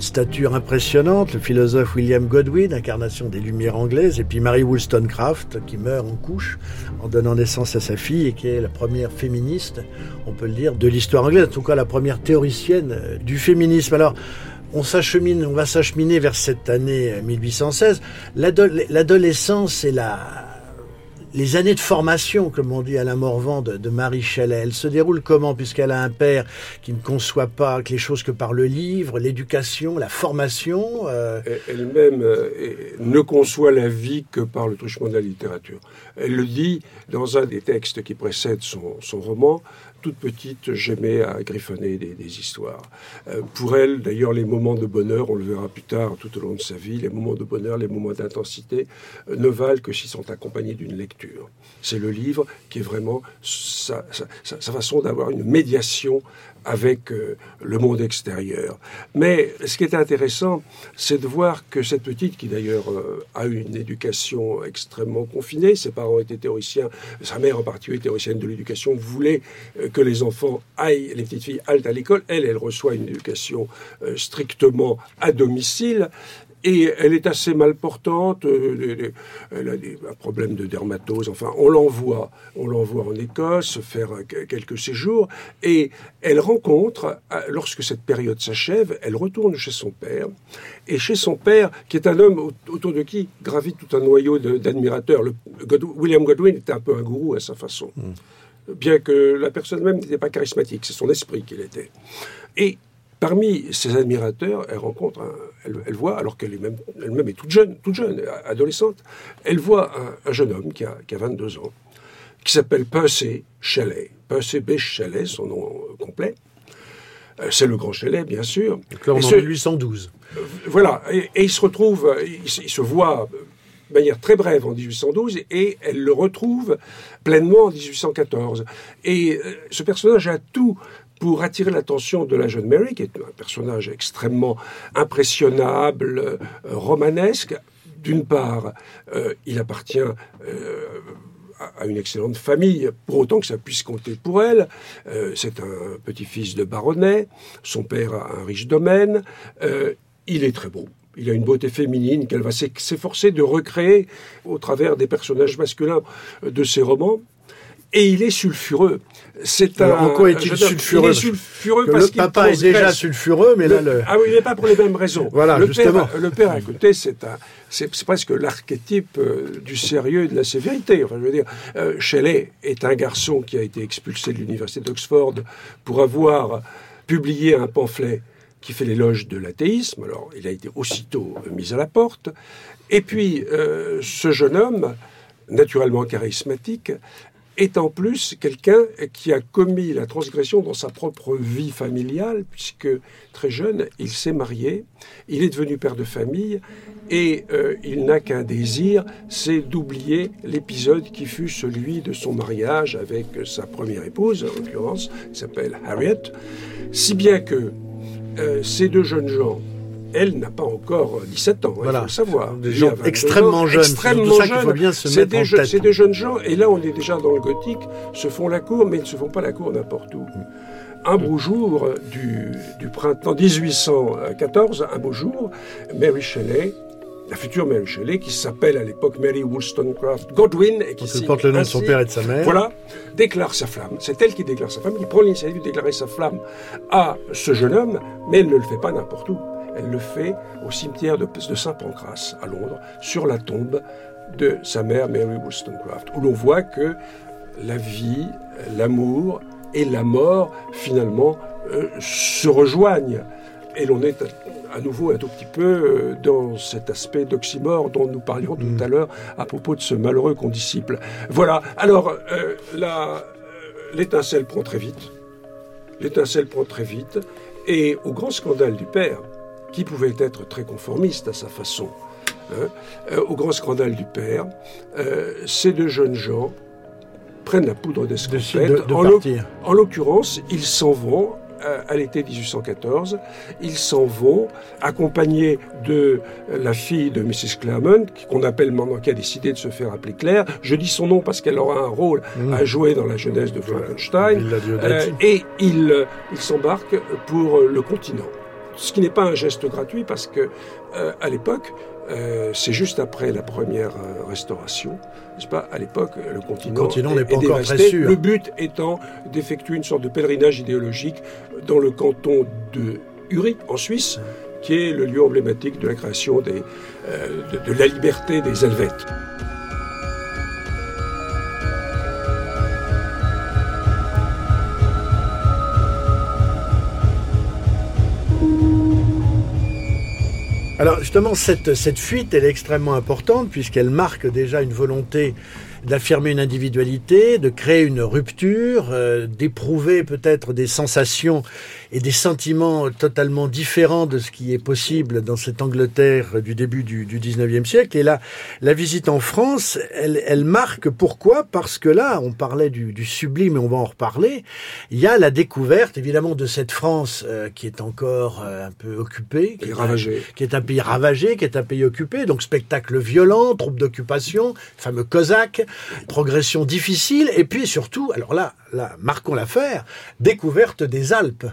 S1: stature impressionnante, le philosophe William Godwin, incarnation des Lumières anglaises, et puis Mary Wollstonecraft, qui meurt en couche en donnant naissance à sa fille et qui est la première féministe, on peut le dire, de l'histoire anglaise, en tout cas la première théoricienne euh, du féminisme. Alors, on s'achemine, on va s'acheminer vers cette année 1816. L'adolescence et la, les années de formation, comme on dit Alain Morvan, de, Marie Chalet, elles se déroulent comment Puisqu'elle a un père qui ne conçoit pas que les choses que par le livre, l'éducation, la formation.
S5: Euh, elle-même euh, ne conçoit la vie que par le truchement de la littérature. Elle le dit dans un des textes qui précède son, son roman toute petite, j'aimais à griffonner des, histoires. Euh, pour elle, d'ailleurs, les moments de bonheur, on le verra plus tard tout au long de sa vie, les moments de bonheur, les moments d'intensité ne valent que s'ils sont accompagnés d'une lecture. C'est le livre qui est vraiment sa façon d'avoir une médiation avec euh, le monde extérieur. Mais ce qui est intéressant, c'est de voir que cette petite, qui d'ailleurs euh, a une éducation extrêmement confinée, ses parents étaient théoriciens, sa mère en particulier théoricienne de l'éducation, voulait euh, que les enfants aillent, les petites filles aillent à l'école. Elle, elle reçoit une éducation strictement à domicile. Et elle est assez mal portante, euh, elle a des, un problème de dermatose, enfin, on l'envoie, on l'envoie en Écosse faire quelques séjours, et elle rencontre, euh, lorsque cette période s'achève, elle retourne chez son père, et chez son père, qui est un homme autour de qui gravite tout un noyau d'admirateurs. William Godwin était un peu un gourou à sa façon. Hmm. Bien que la personne même n'était pas charismatique, c'est son esprit qu'il était. Et Parmi ses admirateurs, elle rencontre, elle, voit, alors qu'elle même, elle-même est toute jeune, toute jeune, adolescente, elle voit un, jeune homme qui a, 22 ans, qui s'appelle Percy Shelley. Percy B. Shelley, son nom complet. Euh, c'est le grand Shelley, bien sûr.
S1: Donc là, on en 1812.
S5: Euh, voilà, et, il se retrouve, il, se voit de manière très brève en 1812 et elle le retrouve pleinement en 1814. Et euh, ce personnage a tout pour attirer l'attention de la jeune Mary, qui est un personnage extrêmement impressionnable, euh, romanesque. D'une part, euh, il appartient euh, à une excellente famille, pour autant que ça puisse compter pour elle. c'est un petit-fils de baronnet, son père a un riche domaine, il est très beau. Il a une beauté féminine qu'elle va s'efforcer de recréer au travers des personnages masculins de ses romans et il est sulfureux.
S1: C'est un. en quoi est-il sulfureux
S5: Il est sulfureux parce
S1: que le papa est déjà sulfureux, mais là le.
S5: Ah oui, mais pas pour les mêmes raisons.
S1: Voilà,
S5: le
S1: justement.
S5: Père, le père, écoutez, c'est un, c'est presque l'archétype euh, du sérieux et de la sévérité. Enfin, je veux dire, euh, Shelley est un garçon qui a été expulsé de l'université d'Oxford pour avoir publié un pamphlet qui fait l'éloge de l'athéisme. Alors, il a été aussitôt mis à la porte. Et puis, euh, ce jeune homme, naturellement charismatique, est en plus quelqu'un qui a commis la transgression dans sa propre vie familiale, puisque très jeune, il s'est marié, il est devenu père de famille, et euh, il n'a qu'un désir, c'est d'oublier l'épisode qui fut celui de son mariage avec sa première épouse, en l'occurrence, qui s'appelle Harriet, si bien que euh, ces deux jeunes gens elle n'a pas encore 17 ans, il faut le savoir.
S1: Des gens extrêmement jeunes.
S5: Extrêmement jeunes. C'est des, des, jeunes gens, et là on est déjà dans le gothique, se font la cour, mais ils ne se font pas la cour n'importe où. Un beau jour du, du, printemps 1814, un beau jour, Mary Shelley, la future Mary Shelley, qui s'appelle à l'époque Mary Wollstonecraft Godwin, et qui
S1: porte le nom de son père et de sa mère,
S5: voilà, déclare sa flamme. C'est elle qui déclare sa flamme, qui prend l'initiative de déclarer sa flamme à ce jeune homme, mais elle ne le fait pas n'importe où. Elle le fait au cimetière de, Saint-Pancras, à Londres, sur la tombe de sa mère Mary Wollstonecraft, où l'on voit que la vie, l'amour et la mort, finalement, euh, se rejoignent. Et l'on est à, nouveau un tout petit peu euh, dans cet aspect d'oxymore dont nous parlions tout mm. à l'heure à propos de ce malheureux condisciple. Voilà. Alors, euh, l'étincelle prend très vite. L'étincelle prend très vite. Et au grand scandale du père, qui pouvait être très conformiste à sa façon. Hein, euh, au grand scandale du père, euh, ces deux jeunes gens prennent la poudre d'escampette.
S1: De,
S5: en l'occurrence, ils s'en vont à l'été 1814. Ils s'en vont, accompagnés de la fille de Mrs. Claremont, qu'on appelle maintenant, qui a décidé de se faire appeler Claire. Je dis son nom parce qu'elle aura un rôle mmh. à jouer dans la jeunesse de Frankenstein. Euh, et ils il s'embarquent pour le continent. Ce qui n'est pas un geste gratuit parce que euh, à l'époque, euh, c'est juste après la première euh, restauration, n'est-ce pas? À l'époque, le continent, n'est pas encore dévasté. Très sûr. Le but étant d'effectuer une sorte de pèlerinage idéologique dans le canton de Uri, en Suisse, qui est le lieu emblématique de la création des, de, de la liberté des Helvètes.
S1: Alors justement, cette, cette fuite, elle est extrêmement importante puisqu'elle marque déjà une volonté d'affirmer une individualité, de créer une rupture, euh, d'éprouver peut-être des sensations et des sentiments totalement différents de ce qui est possible dans cette Angleterre du début du, du 19e siècle. Et là, la visite en France, elle, elle marque pourquoi? Parce que là, on parlait du, du, sublime et on va en reparler. Il y a la découverte, évidemment, de cette France euh, qui est encore euh, un peu occupée,
S5: qui est, ravagée.
S1: qui est un pays ravagé, qui est un pays occupé. Donc spectacle violent, troupe d'occupation, fameux Cosaque, progression difficile, et puis surtout, alors là, marquons l'affaire, découverte des Alpes.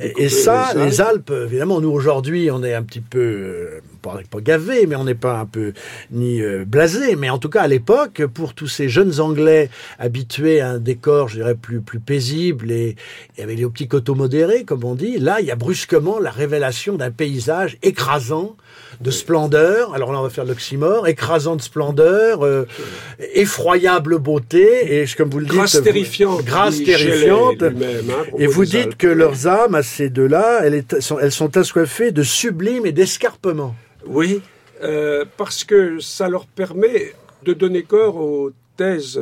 S1: Et, ça, les Alpes. évidemment, nous aujourd'hui, on est un petit peu, euh, pas, pas gavés, mais on n'est pas un peu ni euh, blasés, mais en tout cas à l'époque, pour tous ces jeunes Anglais habitués à un décor, je dirais, plus, plus paisible et, et avec les petits coteaux modérés, comme on dit, là, il y a brusquement la révélation d'un paysage écrasant, de splendeur. Alors là, on va faire l'oxymore, écrasant de splendeur, euh, effroyable beauté, et comme vous le dites,
S5: grâce terrifiante,
S1: grâce terrifiante. Hein, et vous dites que leurs âmes, à ces deux-là, elles, sont, elles sont assoiffées de sublime et d'escarpement.
S5: Oui, euh, parce que ça leur permet de donner corps aux thèses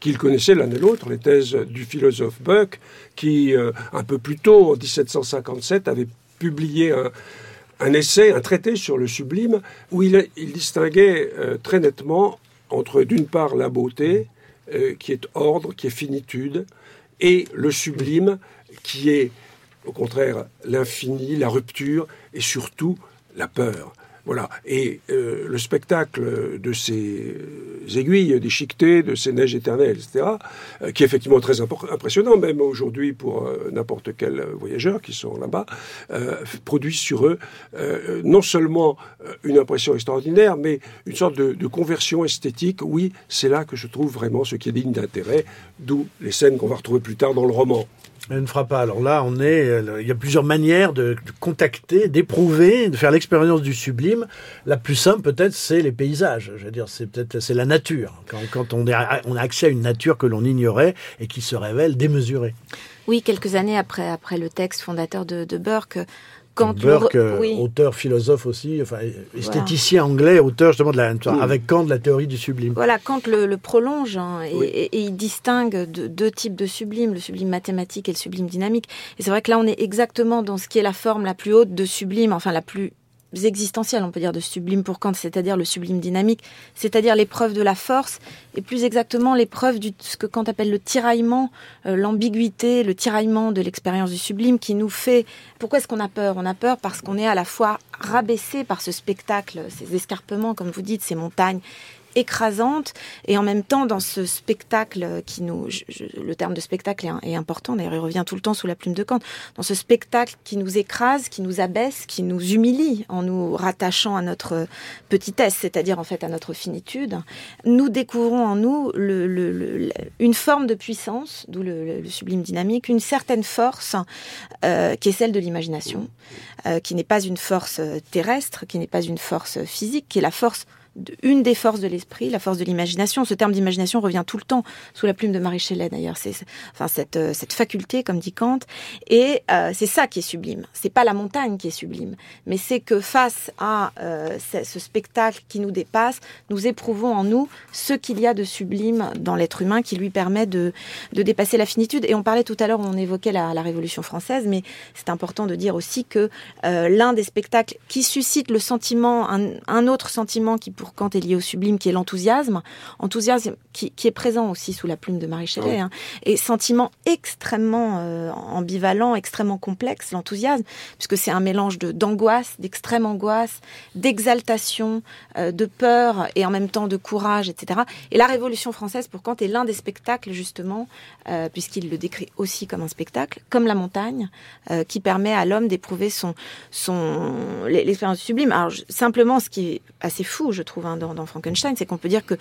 S5: qu'ils connaissaient l'un et l'autre, les thèses du philosophe Buck, qui, euh, un peu plus tôt, en 1757, avait publié un, un essai, un traité sur le sublime, où il, distinguait euh, très nettement entre, d'une part, la beauté, euh, qui est ordre, qui est finitude, et le sublime, qui est, au contraire, l'infini, la rupture, et surtout la peur. Voilà. Et euh, le spectacle de ces aiguilles déchiquetées, de ces neiges éternelles, etc., euh, qui est effectivement très impressionnant, même aujourd'hui pour euh, n'importe quel voyageur qui sont là-bas, produit sur eux non seulement une impression extraordinaire, mais une sorte de, de conversion esthétique. Oui, c'est là que je trouve vraiment ce qui est digne d'intérêt, d'où les scènes qu'on va retrouver plus tard dans le roman.
S1: Elle ne fera pas. Alors là, on est, il y a plusieurs manières de, contacter, d'éprouver, de faire l'expérience du sublime. La plus simple, peut-être, c'est les paysages. Je veux dire, c'est peut-être, c'est la nature. Quand, on, on a accès à une nature que l'on ignorait et qui se révèle démesurée.
S2: Oui, quelques années après, après le texte fondateur de Burke,
S1: quand Burke, euh, auteur, philosophe aussi, enfin esthéticien anglais, auteur justement de la, avec Kant de la théorie du sublime.
S2: Voilà, Kant le, prolonge hein, et, il distingue deux types de sublime, le sublime mathématique et le sublime dynamique. Et c'est vrai que là, on est exactement dans ce qui est la forme la plus haute de sublime, enfin la plus existentiel, on peut dire, de sublime pour Kant, c'est-à-dire le sublime dynamique, c'est-à-dire l'épreuve de la force, et plus exactement l'épreuve de ce que Kant appelle le tiraillement, euh, l'ambiguïté, le tiraillement de l'expérience du sublime qui nous fait... Pourquoi est-ce qu'on a peur? On a peur parce qu'on est à la fois rabaissé par ce spectacle, ces escarpements, comme vous dites, ces montagnes, écrasante. Et en même temps dans ce spectacle qui nous le terme de spectacle est, important d'ailleurs il revient tout le temps sous la plume de Kant. Dans ce spectacle qui nous écrase qui nous abaisse qui nous humilie en nous rattachant à notre petitesse c'est-à-dire en fait à notre finitude nous découvrons en nous une forme de puissance d'où le, sublime dynamique une certaine force euh, qui est celle de l'imagination euh, qui n'est pas une force terrestre qui n'est pas une force physique qui est la force une des forces de l'esprit, la force de l'imagination. Ce terme d'imagination revient tout le temps sous la plume de Marie Shelley d'ailleurs. C'est enfin cette euh, cette faculté, comme dit Kant, et euh, c'est ça qui est sublime. C'est pas la montagne qui est sublime, mais c'est que face à euh, ce spectacle qui nous dépasse, nous éprouvons en nous ce qu'il y a de sublime dans l'être humain qui lui permet de de dépasser la finitude. Et on parlait tout à l'heure, on évoquait la, la Révolution française, mais c'est important de dire aussi que l'un des spectacles qui suscite le sentiment, un, un autre sentiment qui pour Kant est lié au sublime, qui est l'enthousiasme. Enthousiasme qui, est présent aussi sous la plume de Marie Shelley. Hein, et sentiment extrêmement euh, ambivalent, extrêmement complexe, l'enthousiasme, puisque c'est un mélange de d'angoisse, d'extrême angoisse, d'exaltation, euh, de peur et en même temps de courage, etc. Et la Révolution française, pour Kant, est l'un des spectacles, justement, euh, puisqu'il le décrit aussi comme un spectacle, comme la montagne, qui permet à l'homme d'éprouver son, son, l'expérience sublime. Alors, simplement, ce qui est assez fou, je trouve, hein, dans, Frankenstein, c'est qu'on peut dire que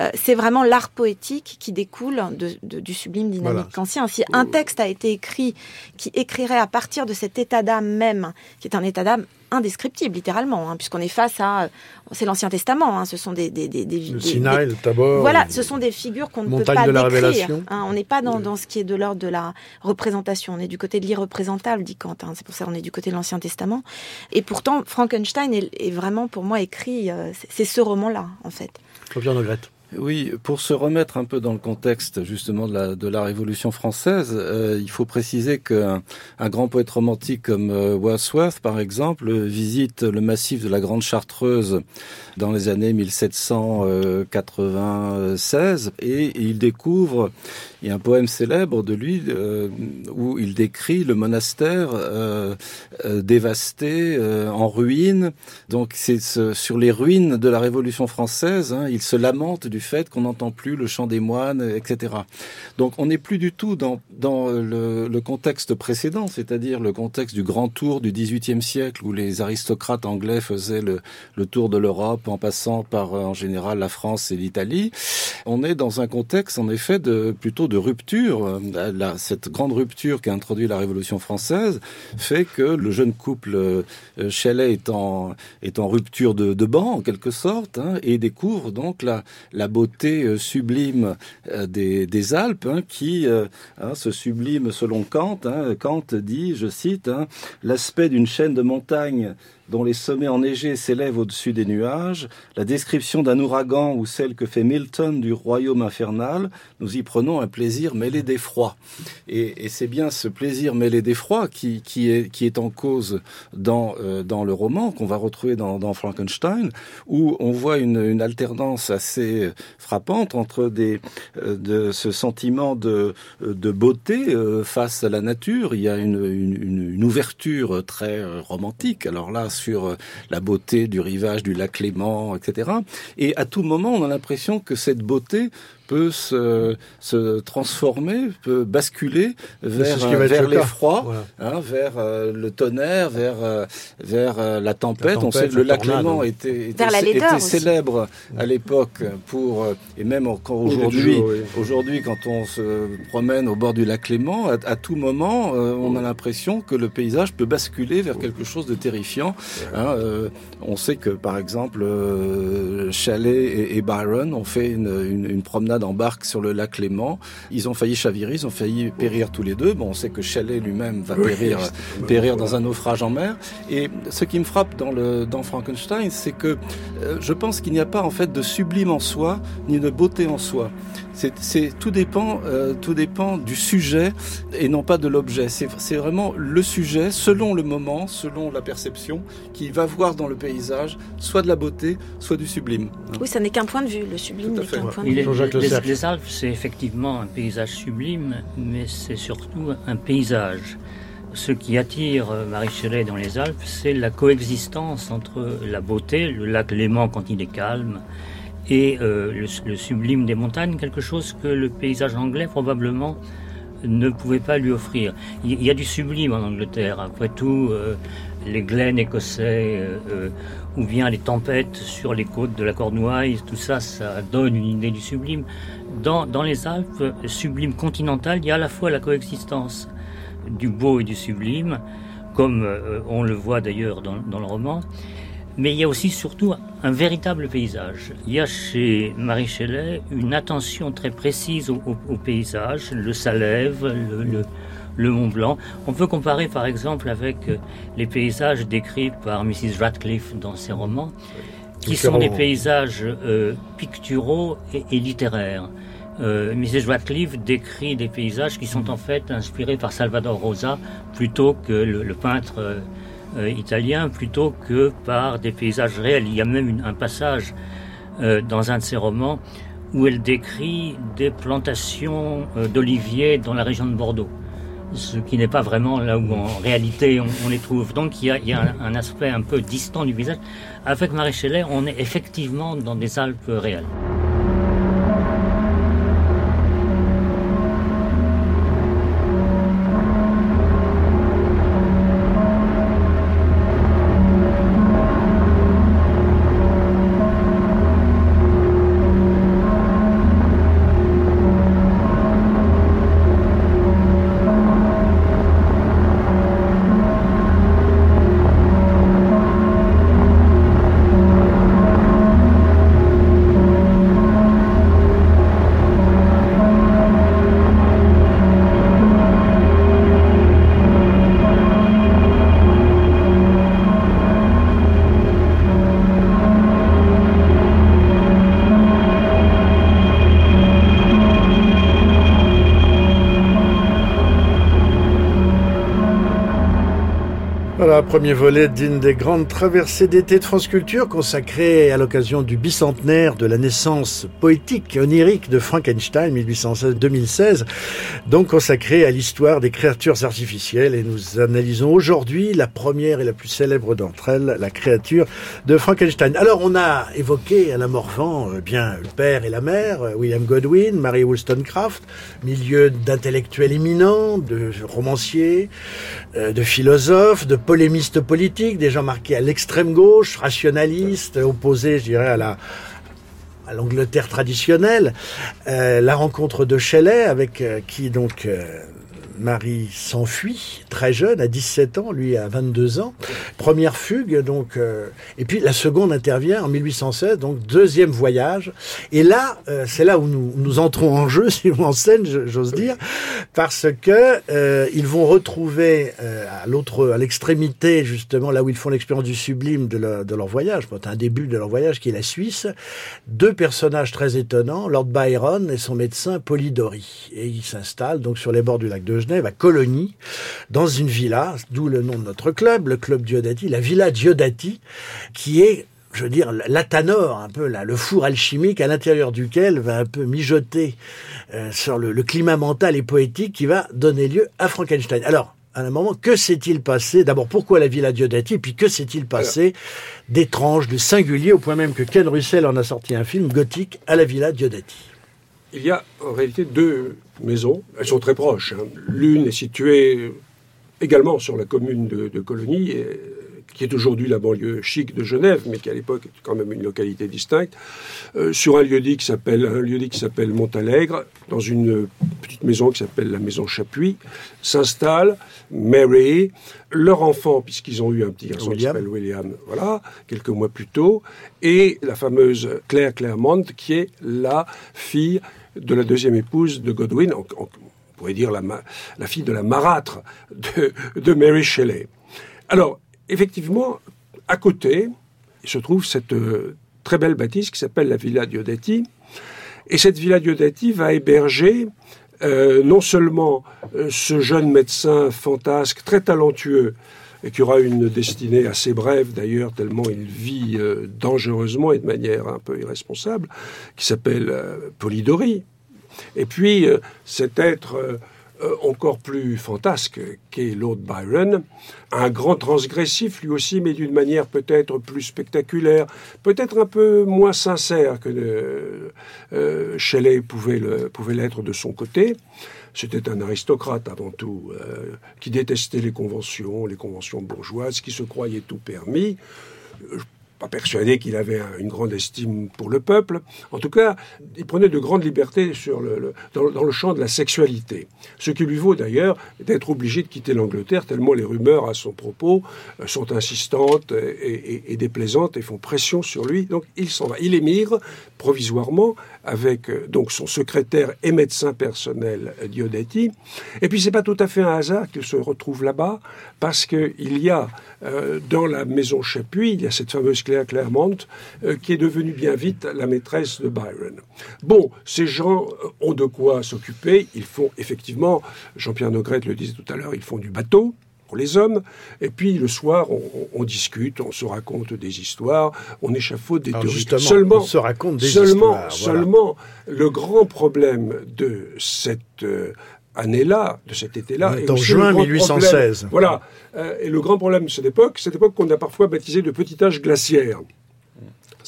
S2: euh, c'est vraiment l'art poétique qui découle du sublime dynamique kantien. Si un texte a été écrit qui écrirait à partir de cet état d'âme même, qui est un état d'âme indescriptible, littéralement, hein, puisqu'on est face à. Euh, c'est l'Ancien Testament, hein, ce sont des. des, des, des
S1: le Sinaï, le Tabor.
S2: Voilà, ce sont des figures qu'on ne peut pas
S1: de la
S2: décrire. Hein, on n'est pas dans, dans, ce qui est de l'ordre de la représentation, on est du côté de l'irreprésentable, dit Kant. C'est pour ça qu'on est du côté de l'Ancien Testament. Et pourtant, Frankenstein est, vraiment, pour moi, écrit. Euh, c'est ce roman-là, en fait.
S1: Regrette.
S3: Oui, pour se remettre un peu dans le contexte justement de la, Révolution française, euh, il faut préciser qu'un un grand poète romantique comme euh, Wordsworth, par exemple, visite le massif de la Grande Chartreuse dans les années 1796 et il découvre il y a un poème célèbre de lui euh, où il décrit le monastère dévasté, en ruine. Donc c'est sur les ruines de la Révolution française. Hein, il se lamente du fait qu'on n'entend plus le chant des moines, etc. Donc on n'est plus du tout dans, dans le, le contexte précédent, c'est-à-dire le contexte du grand tour du XVIIIe siècle où les aristocrates anglais faisaient le, le tour de l'Europe en passant par en général la France et l'Italie. On est dans un contexte en effet de plutôt de rupture, euh, cette grande rupture qu'a introduit la Révolution française, fait que le jeune couple euh, Shelley est en, est en rupture de, de banc, en quelque sorte, hein, et découvre donc la beauté euh, sublime des, des Alpes, hein, qui hein, se sublime selon Kant. Kant dit, je cite, l'aspect d'une chaîne de montagnes dont les sommets enneigés s'élèvent au-dessus des nuages, la description d'un ouragan ou celle que fait Milton du royaume infernal, nous y prenons un plaisir mêlé d'effroi. Et, c'est bien ce plaisir mêlé d'effroi qui, qui, est, qui est en cause dans, euh, dans le roman, qu'on va retrouver dans, dans, Frankenstein, où on voit une, une alternance assez frappante entre des, euh, de ce sentiment de, de beauté euh, face à la nature. Il y a une, une, une ouverture très romantique. Alors là, sur euh, la beauté du rivage du lac Léman, etc. Et à tout moment, on a l'impression que cette beauté peut se, se transformer, peut basculer vers, euh, vers l'effroi, hein, vers euh, le tonnerre, vers, euh, vers la, tempête. On sait que le lac Léman était, était, célèbre à l'époque pour, et même encore aujourd'hui, aujourd'hui quand on se promène au bord du lac Léman, à, tout moment, on a l'impression que le paysage peut basculer vers quelque chose de terrifiant. Hein, on sait que, par exemple, Chalet et, et, Byron ont fait une, une, une promenade d'embarque sur le lac Léman. Ils ont failli chavirer, ils ont failli périr tous les deux. Bon, on sait que Chalet lui-même va périr, périr dans un naufrage en mer. Et ce qui me frappe dans, le, dans Frankenstein, c'est que euh, je pense qu'il n'y a pas en fait de sublime en soi, ni de beauté en soi. C'est, tout dépend, euh, tout dépend du sujet et non pas de l'objet. C'est, vraiment le sujet, selon le moment, selon la perception, qui va voir dans le paysage soit de la beauté, soit du sublime.
S2: Oui, ça n'est qu'un point de vue. Le sublime n'est qu'un point de vue.
S4: Les, Alpes, c'est effectivement un paysage sublime, mais c'est surtout un paysage. Ce qui attire Marie Shelley dans les Alpes, c'est la coexistence entre la beauté, le lac Léman quand il est calme, et euh, le, sublime des montagnes, quelque chose que le paysage anglais probablement ne pouvait pas lui offrir. Il y a du sublime en Angleterre. Après tout, euh, les glenns écossais euh, ou bien les tempêtes sur les côtes de la Cornouaille, tout ça, ça donne une idée du sublime. Dans, dans les Alpes, sublime continental, il y a à la fois la coexistence du beau et du sublime, comme on le voit d'ailleurs dans, dans le roman, mais il y a aussi surtout un véritable paysage. Il y a chez Marie Shelley une attention très précise au, paysage, le Salève, le, le, Mont Blanc. On peut comparer par exemple avec euh, les paysages décrits par Mrs. Radcliffe dans ses romans, qui sont des paysages euh, picturaux et, littéraires. Euh, Mrs. Radcliffe décrit des paysages qui sont en fait inspirés par Salvador Rosa plutôt que le, peintre euh, italien plutôt que par des paysages réels. Il y a même un passage dans un de ses romans où elle décrit des plantations d'oliviers dans la région de Bordeaux ce qui n'est pas vraiment là où en réalité on, les trouve. Donc il y a, un, aspect un peu distant du visage. Avec Marie on est effectivement dans des Alpes réelles.
S1: Premier volet d'une des grandes traversées d'été de France Culture consacrée à l'occasion du bicentenaire de la naissance poétique onirique de Frankenstein 1816-2016, donc consacrée à l'histoire des créatures artificielles et nous analysons aujourd'hui la première et la plus célèbre d'entre elles, la créature de Frankenstein. Alors on a évoqué à la morvan euh, bien le père et la mère, euh, William Godwin, Mary Wollstonecraft, milieu d'intellectuels éminents, de romanciers, euh, de philosophes, de polémistes politique, des gens marqués à l'extrême gauche, rationalistes, opposés, je dirais, à la à l'Angleterre traditionnelle. Euh, la rencontre de Shelley, avec euh, qui donc euh, Marie s'enfuit très jeune, à 17 ans, lui à 22 ans. Première fugue, donc, euh, et puis la seconde intervient en 1816, donc deuxième voyage. Et là, euh, c'est là où nous, nous entrons en jeu, si on en scène, j'ose dire, parce que euh, ils vont retrouver à l'autre, à l'extrémité justement, là où ils font l'expérience du sublime de, leur, de leur voyage, un début de leur voyage qui est la Suisse, deux personnages très étonnants, Lord Byron et son médecin Polidori, et ils s'installent donc sur les bords du lac de À Colonie, dans une villa, d'où le nom de notre club, le club Diodati, la villa Diodati, qui est je veux dire, l'atanor, un peu là, le four alchimique à l'intérieur duquel va un peu mijoter euh, sur le, climat mental et poétique qui va donner lieu à Frankenstein. Alors, à un moment, que s'est-il passé? D'abord, pourquoi la Villa Diodati? Puis, que s'est-il passé d'étrange, de singulier, au point même que Ken Russell en a sorti un film gothique à la Villa Diodati?
S5: Il y a en réalité deux maisons. Elles sont très proches. Hein. L'une est située également sur la commune de, de Colonie, qui est aujourd'hui la banlieue chic de Genève, mais qui à l'époque était quand même une localité distincte, euh, sur un lieu-dit qui s'appelle un lieu qui s'appelle Montalegre, dans une petite maison qui s'appelle la maison Chapuis, s'installe Mary, leur enfant, puisqu'ils ont eu un petit garçon qui s'appelle William, voilà, quelques mois plus tôt, et la fameuse Claire Claremont, qui est la fille de la deuxième épouse de Godwin, on, pourrait dire la, la, fille de la marâtre de, de Mary Shelley. Alors, effectivement, à côté, il se trouve cette euh, très belle bâtisse qui s'appelle la Villa Diodati. Et cette Villa Diodati va héberger euh, non seulement euh, ce jeune médecin fantasque, très talentueux, et qui aura une destinée assez brève d'ailleurs, tellement il vit dangereusement et de manière un peu irresponsable, qui s'appelle Polidori. Et puis cet être euh, encore plus fantasque qu'est Lord Byron, un grand transgressif lui aussi, mais d'une manière peut-être plus spectaculaire, peut-être un peu moins sincère que euh, euh, Shelley pouvait l'être de son côté. C'était un aristocrate avant tout, qui détestait les conventions, les conventions bourgeoises, qui se croyait tout permis pas persuadé qu'il avait une grande estime pour le peuple. En tout cas, il prenait de grandes libertés dans, le champ de la sexualité. Ce qui lui vaut d'ailleurs d'être obligé de quitter l'Angleterre, tellement les rumeurs à son propos euh, sont insistantes et, déplaisantes et font pression sur lui. Donc il s'en va. Il émigre provisoirement avec euh, donc son secrétaire et médecin personnel Diodetti. Et puis c'est pas tout à fait un hasard qu'il se retrouve là-bas, parce qu'il y a euh, dans la maison Chapuis, il y a cette fameuse Claire Claremont euh, qui est devenue bien vite la maîtresse de Byron. Bon, ces gens ont de quoi s'occuper. Ils font effectivement, Jean-Pierre Nogrette le disait tout à l'heure, ils font du bateau. Pour les hommes. Et puis le soir, on, discute, on se raconte des histoires, on échafaude des théories.
S1: Seulement, on se raconte des
S5: seulement,
S1: histoires.
S5: Seulement, le grand problème de cette euh, année-là, de cet été-là.
S1: En juin 1816.
S5: voilà. Euh, et le grand problème de cette époque, cette époque qu'on a parfois baptisée de petit âge glaciaire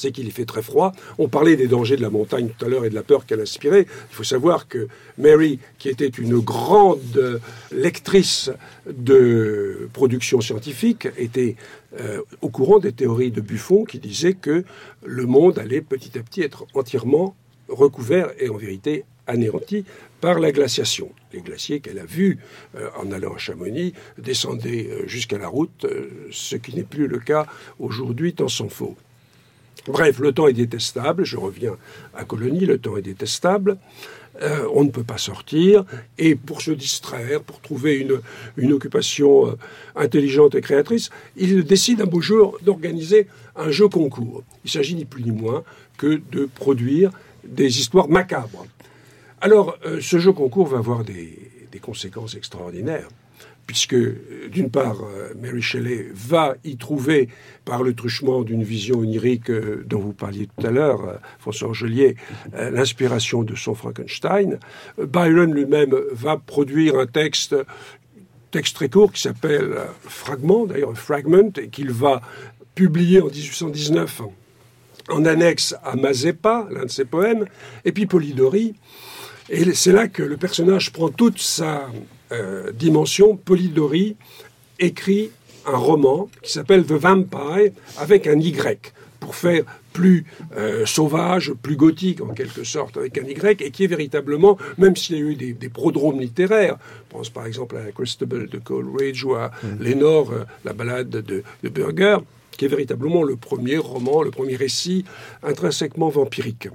S5: c'est qu'il fait très froid. On parlait des dangers de la montagne tout à l'heure et de la peur qu'elle inspirait. Il faut savoir que Mary, qui était une grande lectrice de production scientifique, était euh, au courant des théories de Buffon qui disaient que le monde allait petit à petit être entièrement recouvert et en vérité anéanti par la glaciation. Les glaciers qu'elle a vus euh, en allant à Chamonix descendaient euh, jusqu'à la route, ce qui n'est plus le cas aujourd'hui, tant s'en faut. Bref, le temps est détestable, je reviens à Colonie, le temps est détestable, euh, on ne peut pas sortir, et pour se distraire, pour trouver une, occupation euh, intelligente et créatrice, il décide un beau jour d'organiser un jeu concours. Il s'agit ni plus ni moins que de produire des histoires macabres. Alors, euh, ce jeu concours va avoir des conséquences extraordinaires puisque d'une part, euh, Mary Shelley va y trouver, par le truchement d'une vision onirique euh, dont vous parliez tout à l'heure, euh, François Angelier, l'inspiration de son Frankenstein. Byron lui-même va produire un texte texte très court qui s'appelle Fragment, d'ailleurs Fragment, et qu'il va publier en 1819 en annexe à Mazeppa, l'un de ses poèmes, et puis Polidori. Et c'est là que le personnage prend toute sa euh, dimension, Polidori écrit un roman qui s'appelle The Vampire avec un Y pour faire plus euh, sauvage, plus gothique en quelque sorte avec un Y et qui est véritablement, même s'il y a eu des, prodromes littéraires, je pense par exemple à Christabel de Coleridge ou à mm. Lénore, euh, la balade de, de Burger, qui est véritablement le premier roman, le premier récit intrinsèquement vampirique.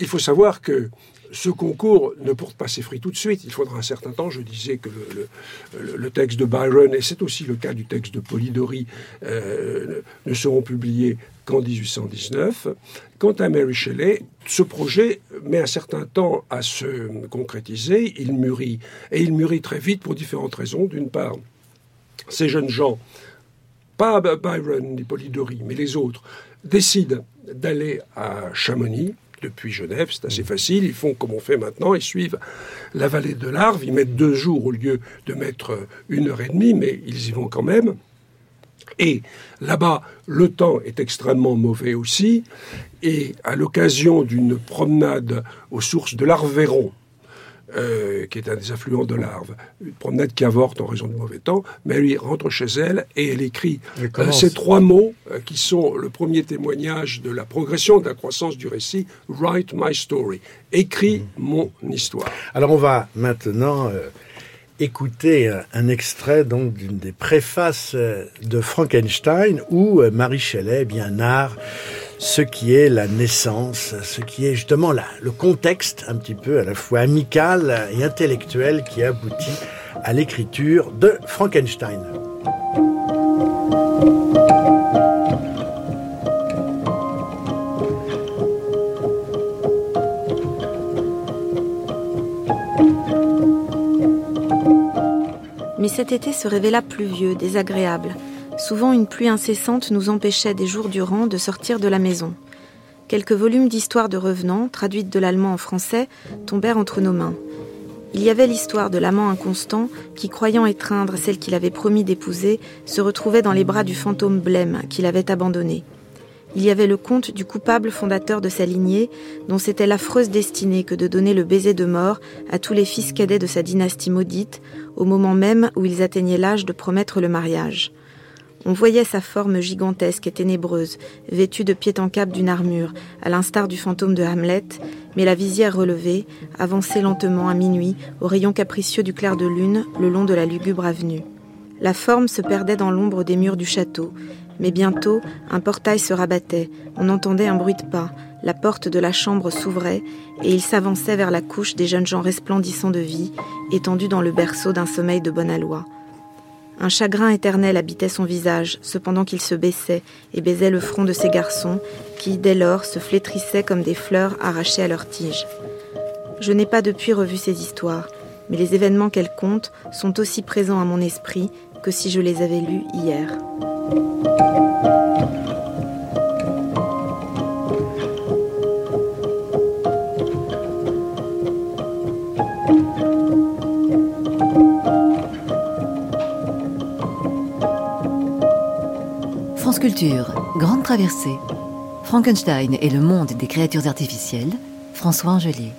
S5: Il faut savoir que ce concours ne porte pas ses fruits tout de suite. Il faudra un certain temps. Je disais que le, texte de Byron, et c'est aussi le cas du texte de Polidori, euh, ne seront publiés qu'en 1819. Quant à Mary Shelley, ce projet met un certain temps à se concrétiser. Il mûrit. Et il mûrit très vite pour différentes raisons. D'une part, ces jeunes gens, pas Byron ni Polidori, mais les autres, décident d'aller à Chamonix depuis Genève, c'est assez facile. Ils font comme on fait maintenant, ils suivent la vallée de l'Arve. Ils mettent deux jours au lieu de mettre une heure et demie, mais ils y vont quand même. Et là-bas, le temps est extrêmement mauvais aussi. Et à l'occasion d'une promenade aux sources de l'Arvéron, euh, qui est un des affluents de l'Arve, une promenade qui avorte en raison du mauvais temps, mais elle rentre chez elle et elle écrit euh, ces trois mots euh, qui sont le premier témoignage de la progression, de la croissance du récit, Write my story, écris mm. mon histoire.
S1: Alors on va maintenant écouter un extrait donc d'une des préfaces de Frankenstein où Marie Shelley bien narre ce qui est la naissance, ce qui est justement là, le contexte un petit peu à la fois amical et intellectuel qui aboutit à l'écriture de Frankenstein.
S2: Mais cet été se révéla pluvieux, désagréable. Souvent une pluie incessante nous empêchait des jours durant de sortir de la maison. Quelques volumes d'histoires de revenants, traduites de l'allemand en français, tombèrent entre nos mains. Il y avait l'histoire de l'amant inconstant qui, croyant étreindre celle qu'il avait promis d'épouser, se retrouvait dans les bras du fantôme blême qu'il avait abandonné. Il y avait le conte du coupable fondateur de sa lignée, dont c'était l'affreuse destinée que de donner le baiser de mort à tous les fils cadets de sa dynastie maudite, au moment même où ils atteignaient l'âge de promettre le mariage. On voyait sa forme gigantesque et ténébreuse, vêtue de pied en cap d'une armure, à l'instar du fantôme de Hamlet, mais la visière relevée, avançait lentement à minuit, au rayon capricieux du clair de lune, le long de la lugubre avenue. La forme se perdait dans l'ombre des murs du château, mais bientôt un portail se rabattait, on entendait un bruit de pas, la porte de la chambre s'ouvrait, et il s'avançait vers la couche des jeunes gens resplendissants de vie, étendus dans le berceau d'un sommeil de bonne aloi. Un chagrin éternel habitait son visage, cependant qu'il se baissait et baisait le front de ces garçons, qui, dès lors, se flétrissaient comme des fleurs arrachées à leurs tiges. Je n'ai pas depuis revu ces histoires, mais les événements qu'elles comptent sont aussi présents à mon esprit que si je les avais lus hier.
S6: France Culture, Grande Traversée. Frankenstein et le monde des créatures artificielles. François Angelier.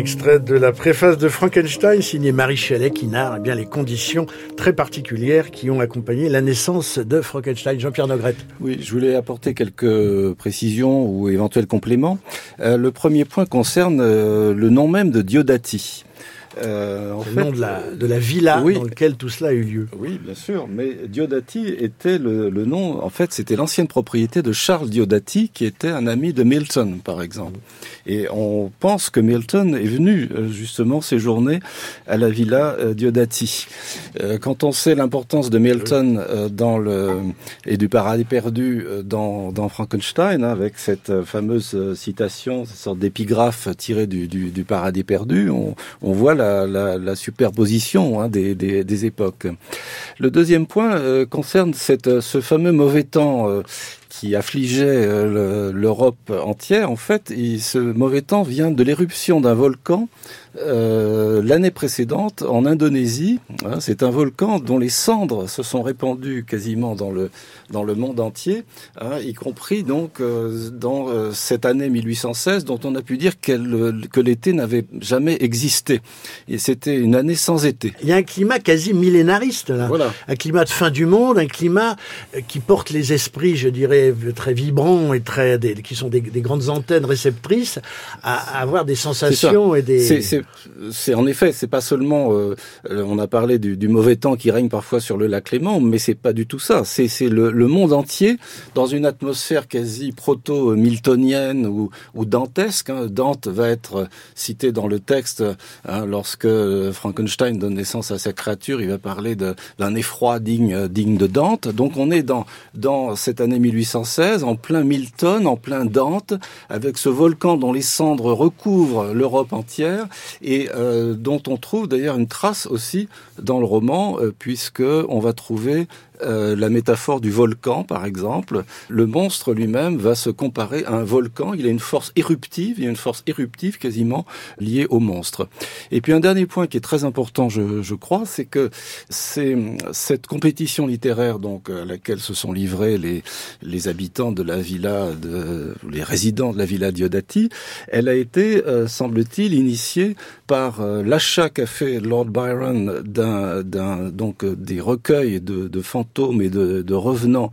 S1: Extrait de la préface de Frankenstein signée Marie Shelley qui narre bien, les conditions très particulières qui ont accompagné la naissance de Frankenstein. Jean-Pierre Nogrette.
S3: Oui, je voulais apporter quelques précisions ou éventuels compléments. Euh, le premier point concerne euh, le nom même de Diodati.
S1: Euh, en le fait, nom de la, de la villa oui, dans laquelle tout cela a eu lieu.
S3: Oui, bien sûr. Mais Diodati était le, le nom, en fait, c'était l'ancienne propriété de Charles Diodati, qui était un ami de Milton, par exemple. Et on pense que Milton est venu justement séjourner à la villa Diodati. Euh, quand on sait l'importance de Milton euh, dans le et du paradis perdu dans, dans Frankenstein, hein, avec cette fameuse citation, cette sorte d'épigraphe tirée du, du, du, paradis perdu, on, on voit la, superposition hein, des, époques. Le deuxième point euh, concerne cette, ce fameux mauvais temps euh, qui affligeait euh, l'Europe entière. En fait, et ce mauvais temps vient de l'éruption d'un volcan euh, l'année précédente en Indonésie. Hein, c'est un volcan dont les cendres se sont répandues quasiment dans le dans le monde entier, hein, y compris donc euh, dans euh, cette année 1816 dont on a pu dire que l'été n'avait jamais existé. Et c'était une année sans été.
S1: Il y a un climat quasi millénariste là.
S3: Voilà.
S1: Un climat de fin du monde, un climat qui porte les esprits, je dirais, très vibrants et très des, qui sont des, des, grandes antennes réceptrices à, à avoir des sensations et des.
S3: C'est en effet, c'est pas seulement. Euh, on a parlé du, du, mauvais temps qui règne parfois sur le lac Léman, mais c'est pas du tout ça. C'est le, le, monde entier dans une atmosphère quasi proto-miltonienne ou, ou, dantesque. Hein. Dante va être cité dans le texte hein, lorsque Frankenstein donne naissance à sa créature. Il va parler d'un effroi digne, digne de Dante. Donc on est dans dans cette année 1816, en plein Milton, en plein Dante, avec ce volcan dont les cendres recouvrent l'Europe entière et euh, dont on trouve d'ailleurs une trace aussi dans le roman, euh, puisque on va trouver euh, la métaphore du volcan, par exemple, le monstre lui-même va se comparer à un volcan. Il a une force éruptive, il y a une force éruptive quasiment liée au monstre. Et puis un dernier point qui est très important, je, je crois, c'est que c'est cette compétition littéraire donc à laquelle se sont livrés les les habitants de la villa, de, les résidents de la villa Diodati, elle a été, euh, semble-t-il, initiée par euh, l'achat qu'a fait Lord Byron d'un donc des recueils de, de fantômes fantômes et de, de revenants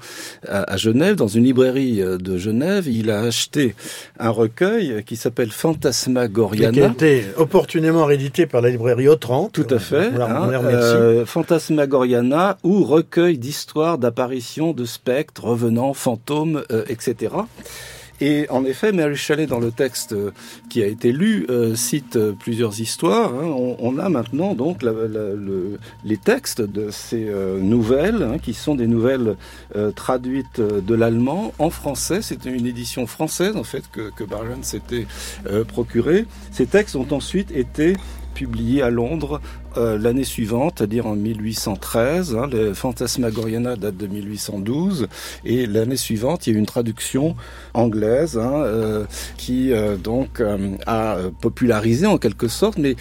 S3: à, à, Genève, dans une librairie de Genève. Il a acheté un recueil qui s'appelle Fantasmagoriana.
S1: Qui a été opportunément réédité par la librairie Autran.
S3: Tout à fait. On, hein, euh, Fantasmagoriana ou recueil d'histoires d'apparitions de spectres, revenants, fantômes, euh, etc. Et en effet, Mary Shelley, dans le texte euh, qui a été lu, euh, cite euh, plusieurs histoires. Hein. On, a maintenant donc les textes de ces nouvelles, hein, qui sont des nouvelles traduites de l'allemand en français. C'était une édition française, en fait, que, que s'était procuré. Ces textes ont ensuite été publiés à Londres euh, l'année suivante, c'est-à-dire en 1813. Hein, le Fantasmagoriana date de 1812. Et l'année suivante, il y a une traduction anglaise hein, euh, qui euh, donc a popularisé en quelque sorte, mais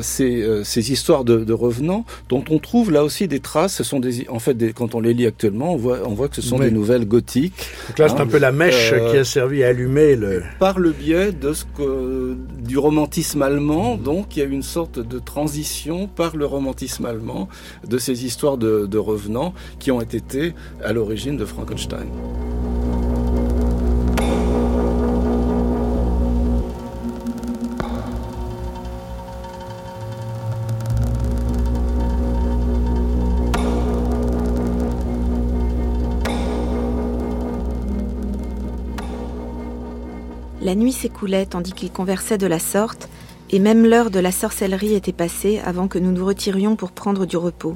S3: ces, euh, ces, histoires de, de, revenants dont on trouve là aussi des traces. Ce sont des, en fait, des, quand on les lit actuellement, on voit, on voit que ce sont oui. des nouvelles gothiques.
S1: Donc là, c'est hein, un peu la mèche euh, qui a servi à allumer le.
S3: Par le biais de ce que, du romantisme allemand, donc il y a une sorte de transition par le romantisme allemand de ces histoires de, de revenants qui ont été à l'origine de Frankenstein.
S2: La nuit s'écoulait tandis qu'ils conversaient de la sorte, et même l'heure de la sorcellerie était passée avant que nous nous retirions pour prendre du repos.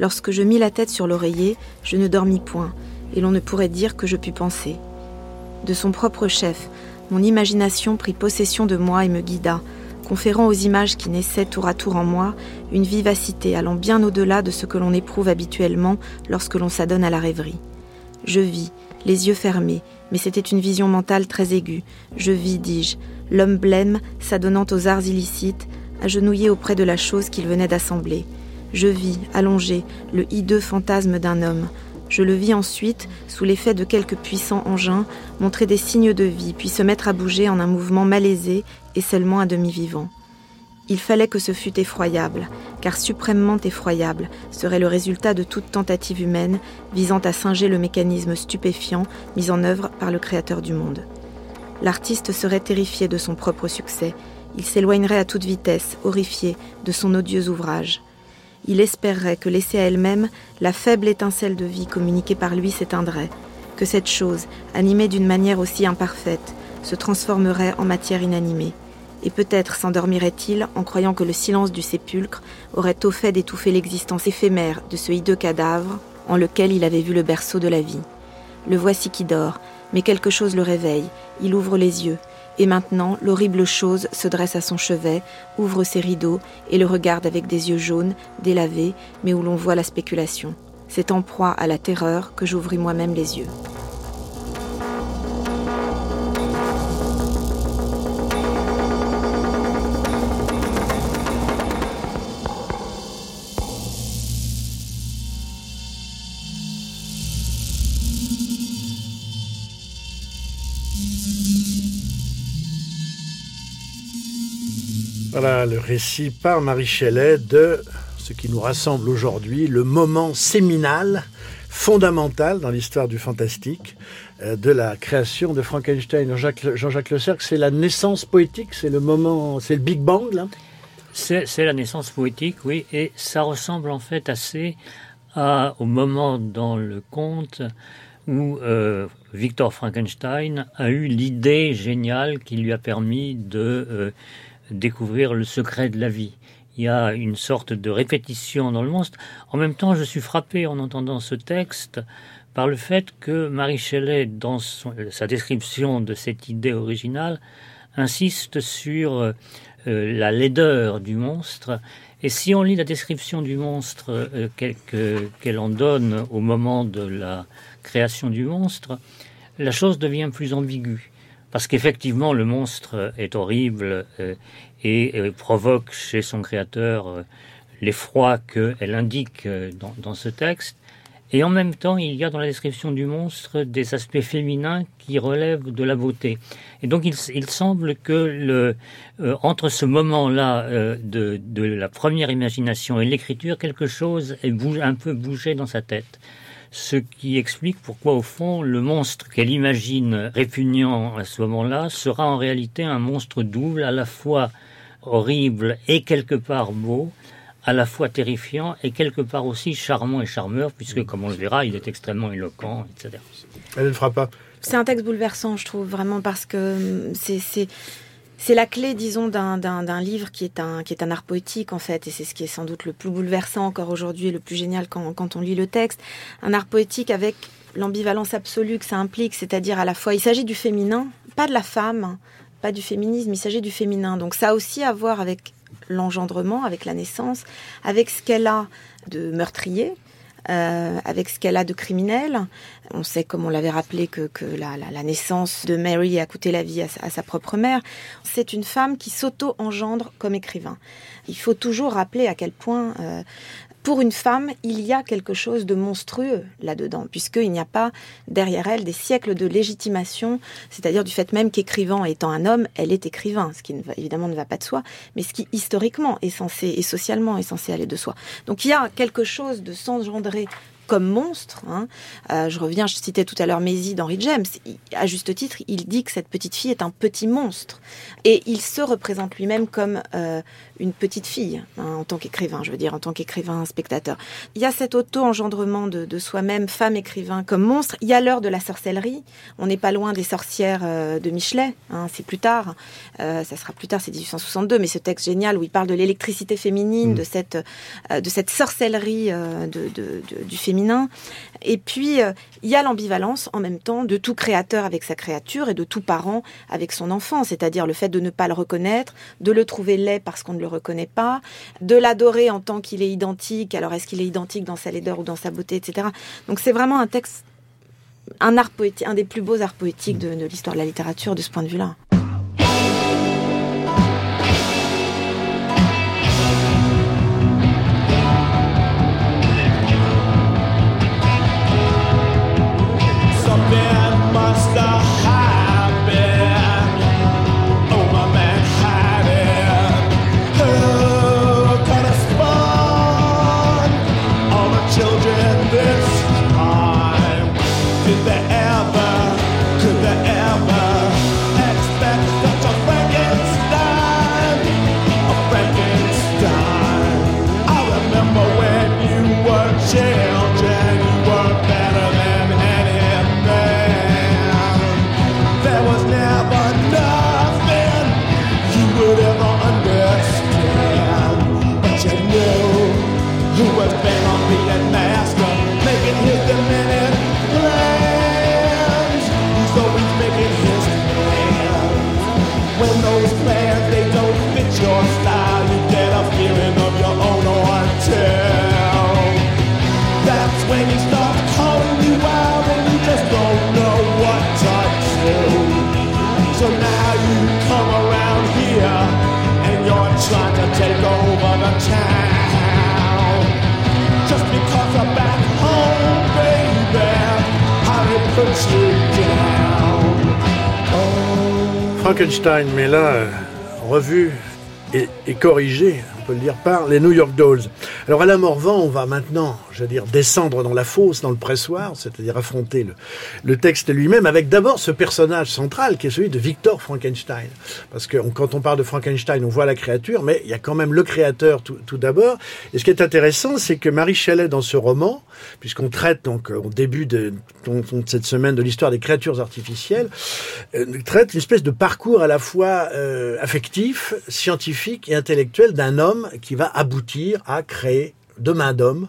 S2: Lorsque je mis la tête sur l'oreiller, je ne dormis point, et l'on ne pourrait dire que je pus penser. De son propre chef, mon imagination prit possession de moi et me guida, conférant aux images qui naissaient tour à tour en moi une vivacité allant bien au-delà de ce que l'on éprouve habituellement lorsque l'on s'adonne à la rêverie. Je vis, les yeux fermés, mais c'était une vision mentale très aiguë. Je vis, dis-je, l'homme blême, s'adonnant aux arts illicites, agenouillé auprès de la chose qu'il venait d'assembler. Je vis, allongé, le hideux fantasme d'un homme. Je le vis ensuite, sous l'effet de quelques puissants engins, montrer des signes de vie, puis se mettre à bouger en un mouvement malaisé et seulement à demi vivant. Il fallait que ce fût effroyable, car suprêmement effroyable serait le résultat de toute tentative humaine visant à singer le mécanisme stupéfiant mis en œuvre par le Créateur du monde. L'artiste serait terrifié de son propre succès, il s'éloignerait à toute vitesse, horrifié, de son odieux ouvrage. Il espérerait que laissée à elle-même, la faible étincelle de vie communiquée par lui s'éteindrait, que cette chose, animée d'une manière aussi imparfaite, se transformerait en matière inanimée et peut-être s'endormirait-il en croyant que le silence du sépulcre aurait au fait d'étouffer l'existence éphémère de ce hideux cadavre en lequel il avait vu le berceau de la vie. Le voici qui dort, mais quelque chose le réveille, il ouvre les yeux, et maintenant l'horrible chose se dresse à son chevet, ouvre ses rideaux et le regarde avec des yeux jaunes, délavés, mais où l'on voit la spéculation. C'est en proie à la terreur que j'ouvris moi-même les yeux.
S1: Voilà le récit par Marie Shelley de ce qui nous rassemble aujourd'hui, le moment séminal, fondamental dans l'histoire du fantastique, euh, de la création de Frankenstein. Jean-Jacques Jean Le Cercle, c'est la naissance poétique, c'est le moment, c'est le Big Bang
S4: C'est la naissance poétique, oui, et ça ressemble en fait assez au moment dans le conte où euh, Victor Frankenstein a eu l'idée géniale qui lui a permis de euh, découvrir le secret de la vie. Il y a une sorte de répétition dans le monstre. En même temps, je suis frappé en entendant ce texte par le fait que Marie Shelley, dans sa description de cette idée originale, insiste sur euh, la laideur du monstre. Et si on lit la description du monstre euh, qu'elle en donne au moment de la création du monstre, la chose devient plus ambiguë. Parce qu'effectivement, le monstre est horrible euh, et, euh, provoque chez son créateur euh, l'effroi qu'elle indique dans, dans, ce texte. Et en même temps, il y a dans la description du monstre des aspects féminins qui relèvent de la beauté. Et donc, il, il semble que le, entre ce moment-là de, de, la première imagination et l'écriture, quelque chose est un peu bougé dans sa tête ce qui explique pourquoi, au fond, le monstre qu'elle imagine répugnant à ce moment-là sera en réalité un monstre double, à la fois horrible et quelque part beau, à la fois terrifiant et quelque part aussi charmant et charmeur, puisque, comme on le verra, il est extrêmement éloquent, etc.
S1: Elle ne fera pas.
S2: C'est un texte bouleversant, je trouve, vraiment, parce que c'est c'est la clé, disons, d'un livre qui est, un, qui est un art poétique, en fait, et c'est ce qui est sans doute le plus bouleversant encore aujourd'hui et le plus génial quand, quand on lit le texte. Un art poétique avec l'ambivalence absolue que ça implique, c'est-à-dire à la fois, il s'agit du féminin, pas de la femme, pas du féminisme, il s'agit du féminin. Donc ça a aussi à voir avec l'engendrement, avec la naissance, avec ce qu'elle a de meurtrier, euh, avec ce qu'elle a de criminel. On sait, comme on l'avait rappelé, que, la, naissance de Mary a coûté la vie à, sa propre mère. C'est une femme qui s'auto-engendre comme écrivain. Il faut toujours rappeler à quel point euh, pour une femme, il y a quelque chose de monstrueux là-dedans, puisqu'il n'y a pas derrière elle des siècles de légitimation, c'est-à-dire du fait même qu'écrivant étant un homme, elle est écrivain, ce qui évidemment ne va pas de soi, mais ce qui historiquement est censé et socialement est censé aller de soi. Donc il y a quelque chose de s'engendrer comme monstre. Hein. Euh, je reviens, je citais tout à l'heure Maisie d'Henry James. à juste titre, il dit que cette petite fille est un petit monstre. Et il se représente lui-même comme euh, une petite fille, hein, en tant qu'écrivain, je veux dire, en tant qu'écrivain spectateur. Il y a cet auto-engendrement de, soi-même, femme écrivain, comme monstre. Il y a l'heure de la sorcellerie. On n'est pas loin des sorcières euh, de Michelet. Hein, c'est plus tard. ça sera plus tard, c'est 1862. Mais ce texte génial où il parle de l'électricité féminine, mm. de, cette, de cette sorcellerie de, du féminisme Et puis, euh, il y a l'ambivalence en même temps de tout créateur avec sa créature et de tout parent avec son enfant, c'est-à-dire le fait de ne pas le reconnaître, de le trouver laid parce qu'on ne le reconnaît pas, de l'adorer en tant qu'il est identique, alors est-ce qu'il est identique dans sa laideur ou dans sa beauté, etc. Donc c'est vraiment un texte, un art poétique, un des plus beaux arts poétiques de l'histoire de la littérature de ce point de vue-là.
S1: bed must I hide? Mais là, euh, revu et, et corrigé le dire, par les New York Dolls. Alors Alain Morvan, on va maintenant, je veux dire, descendre dans la fosse, dans le pressoir, c'est-à-dire affronter le, texte lui-même, avec d'abord ce personnage central qui est celui de Victor Frankenstein. Parce que quand on parle de Frankenstein, on voit la créature, mais il y a quand même le créateur tout, d'abord. Et ce qui est intéressant, c'est que Marie Chalet, dans ce roman, puisqu'on traite donc au début de, de cette semaine de l'histoire des créatures artificielles, euh, traite une espèce de parcours à la fois euh, affectif, scientifique et intellectuel d'un homme qui va aboutir à créer de main d'homme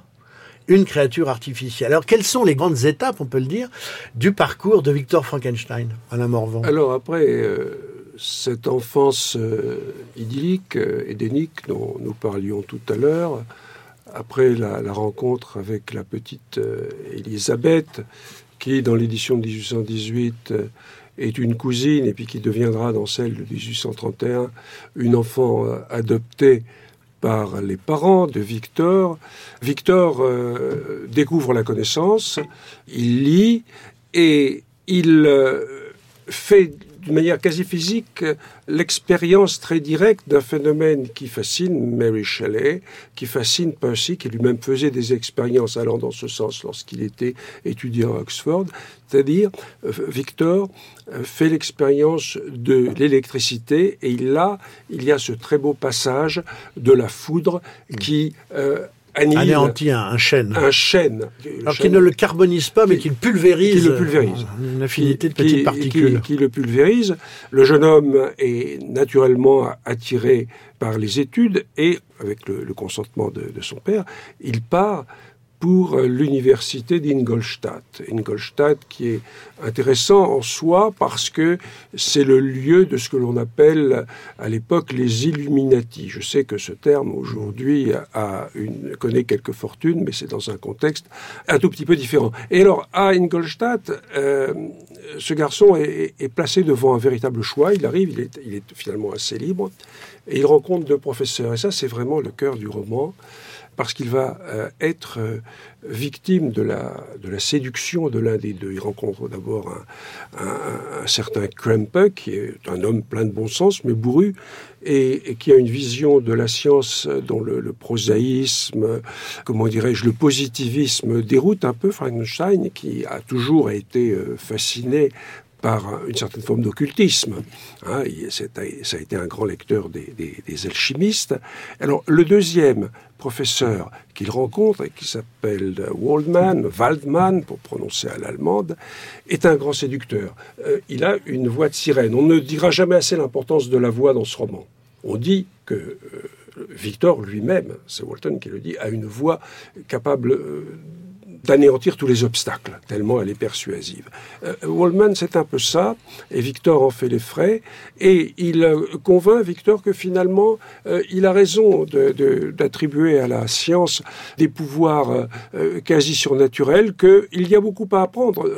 S1: une créature artificielle. Alors, quelles sont les grandes étapes, on peut le dire, du parcours de Victor Frankenstein, Alain Morvan?
S5: Alors, après euh, cette enfance euh, idyllique, euh, édénique, dont nous parlions tout à l'heure, après la, la, rencontre avec la petite Elisabeth, qui, dans l'édition de 1818, est une cousine, et puis qui deviendra, dans celle de 1831, une enfant adoptée par les parents de Victor. Victor euh, découvre la connaissance, il lit et il euh, fait d'une manière quasi physique l'expérience très directe d'un phénomène qui fascine Mary Shelley, qui fascine Percy, qui lui-même faisait des expériences allant dans ce sens lorsqu'il était étudiant à Oxford. C'est-à-dire, euh, Victor euh, fait l'expérience de l'électricité et là, il y a ce très beau passage de la foudre qui euh,
S1: anéantit un, chêne.
S5: Un chêne.
S1: Alors qu'il ne le carbonise pas, mais qu'il pulvérise.
S5: Qui le pulvérise.
S1: Une infinité de petites particules.
S5: Qui, le pulvérise. Le jeune homme est naturellement attiré par les études et, avec le, consentement de, de, son père, il part pour l'université d'Ingolstadt. Ingolstadt qui est intéressant en soi parce que c'est le lieu de ce que l'on appelle à l'époque les Illuminati. Je sais que ce terme aujourd'hui a une, connaît quelques fortunes, mais c'est dans un contexte un tout petit peu différent. Et alors à Ingolstadt, euh, ce garçon est, placé devant un véritable choix. Il arrive, il est finalement assez libre, et il rencontre deux professeurs. Et ça, c'est vraiment le cœur du roman parce qu'il va euh, être euh, victime de la, de la séduction de l'un des deux. Il rencontre d'abord un, certain Krempe, qui est un homme plein de bon sens, mais bourru, et, et qui a une vision de la science dont le, le prosaïsme, comment dirais-je, le positivisme déroute un peu Frankenstein, qui a toujours été euh, fasciné par une certaine forme d'occultisme. Hein, ça a été un grand lecteur des, alchimistes. Alors, le deuxième professeur qu'il rencontre, et qui s'appelle Waldman, Waldman, pour prononcer à l'allemande, est un grand séducteur. Euh, il a une voix de sirène. On ne dira jamais assez l'importance de la voix dans ce roman. On dit que euh, Victor lui-même, c'est Walton qui le dit, a une voix capable... Euh, d'anéantir tous les obstacles, tellement elle est persuasive. Euh, Waldman, c'est un peu ça, et Victor en fait les frais, et il euh, convainc Victor que finalement, euh, il a raison d'attribuer à la science des pouvoirs quasi surnaturels, qu'il y a beaucoup à apprendre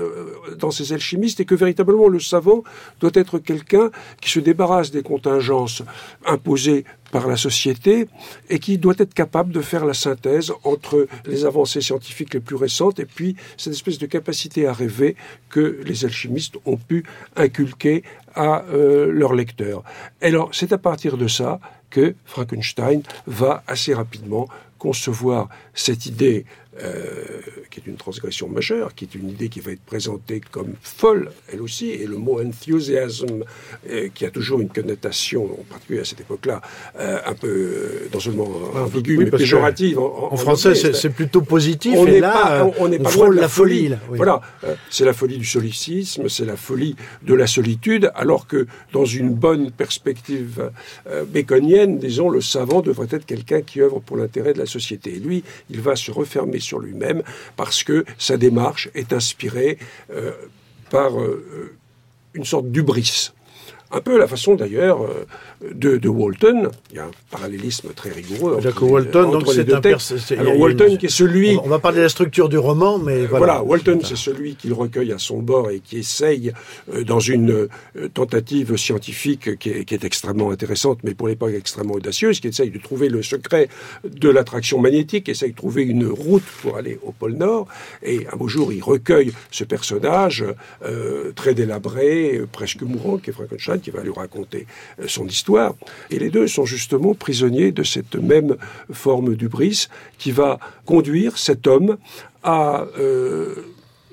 S5: dans ces alchimistes, et que véritablement le savant doit être quelqu'un qui se débarrasse des contingences imposées par la société et qui doit être capable de faire la synthèse entre les avancées scientifiques les plus récentes et puis cette espèce de capacité à rêver que les alchimistes ont pu inculquer à euh, leurs lecteurs. alors c'est à partir de ça que Frankenstein va assez rapidement concevoir cette idée euh, qui est une transgression majeure, qui est une idée qui va être présentée comme folle, elle aussi, et le mot enthusiasme, euh, qui a toujours une connotation, en particulier à cette époque-là, euh, un peu non seulement ambiguë, mais péjorative.
S1: En, français, c'est plutôt positif, on et là, pas, on, n'est pas loin de la, folie.
S5: Voilà, c'est la folie du solécisme, c'est la folie de la solitude, alors que dans une bonne perspective baconienne, disons, le savant devrait être quelqu'un qui œuvre pour l'intérêt de la société. Et lui, il va se refermer sur lui-même parce que sa démarche est inspirée euh, par euh, une sorte d'ubris. Un peu la façon d'ailleurs euh, de, Walton. Il y a un parallélisme très rigoureux.
S1: Entre Walton, donc c'est un
S5: Alors Walton qui est celui.
S1: On va parler de la structure du roman, mais
S5: voilà. Walton, c'est celui qu'il recueille à son bord et qui essaye, euh, dans une euh, tentative scientifique qui est, extrêmement intéressante, mais pour l'époque extrêmement audacieuse, qui essaye de trouver le secret de l'attraction magnétique, qui essaye de trouver une route pour aller au pôle Nord. Et un beau jour, il recueille ce personnage très délabré, presque mourant, qui est Frankenstein, qui va lui raconter son histoire et les deux sont justement prisonniers de cette même forme d'ubris qui va conduire cet homme à euh,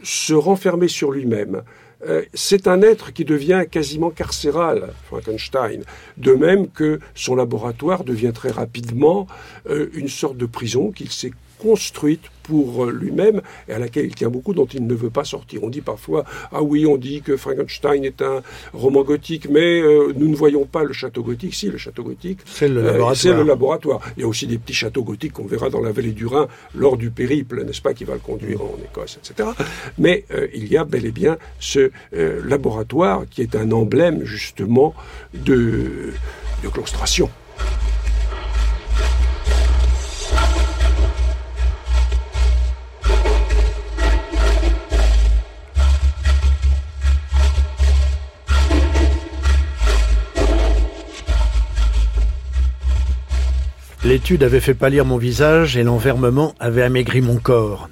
S5: se renfermer sur lui-même. Euh, c'est un être qui devient quasiment carcéral, Frankenstein, de même que son laboratoire devient très rapidement euh, une sorte de prison qu'il s'est construite pour euh, lui-même et à laquelle il tient beaucoup, dont il ne veut pas sortir. On dit parfois, ah oui, on dit que Frankenstein est un roman gothique, mais euh, nous ne voyons pas le château gothique. Si, le château gothique,
S1: c'est le, laboratoire.
S5: le laboratoire. Il y a aussi des petits châteaux gothiques qu'on verra dans la vallée du Rhin lors du périple, n'est-ce pas, qui va le conduire en Écosse, etc. Mais euh, il y a bel et bien ce laboratoire qui est un emblème justement de, de claustration.
S1: L'étude avait fait pâlir mon visage et l'envermement avait amaigri mon corps.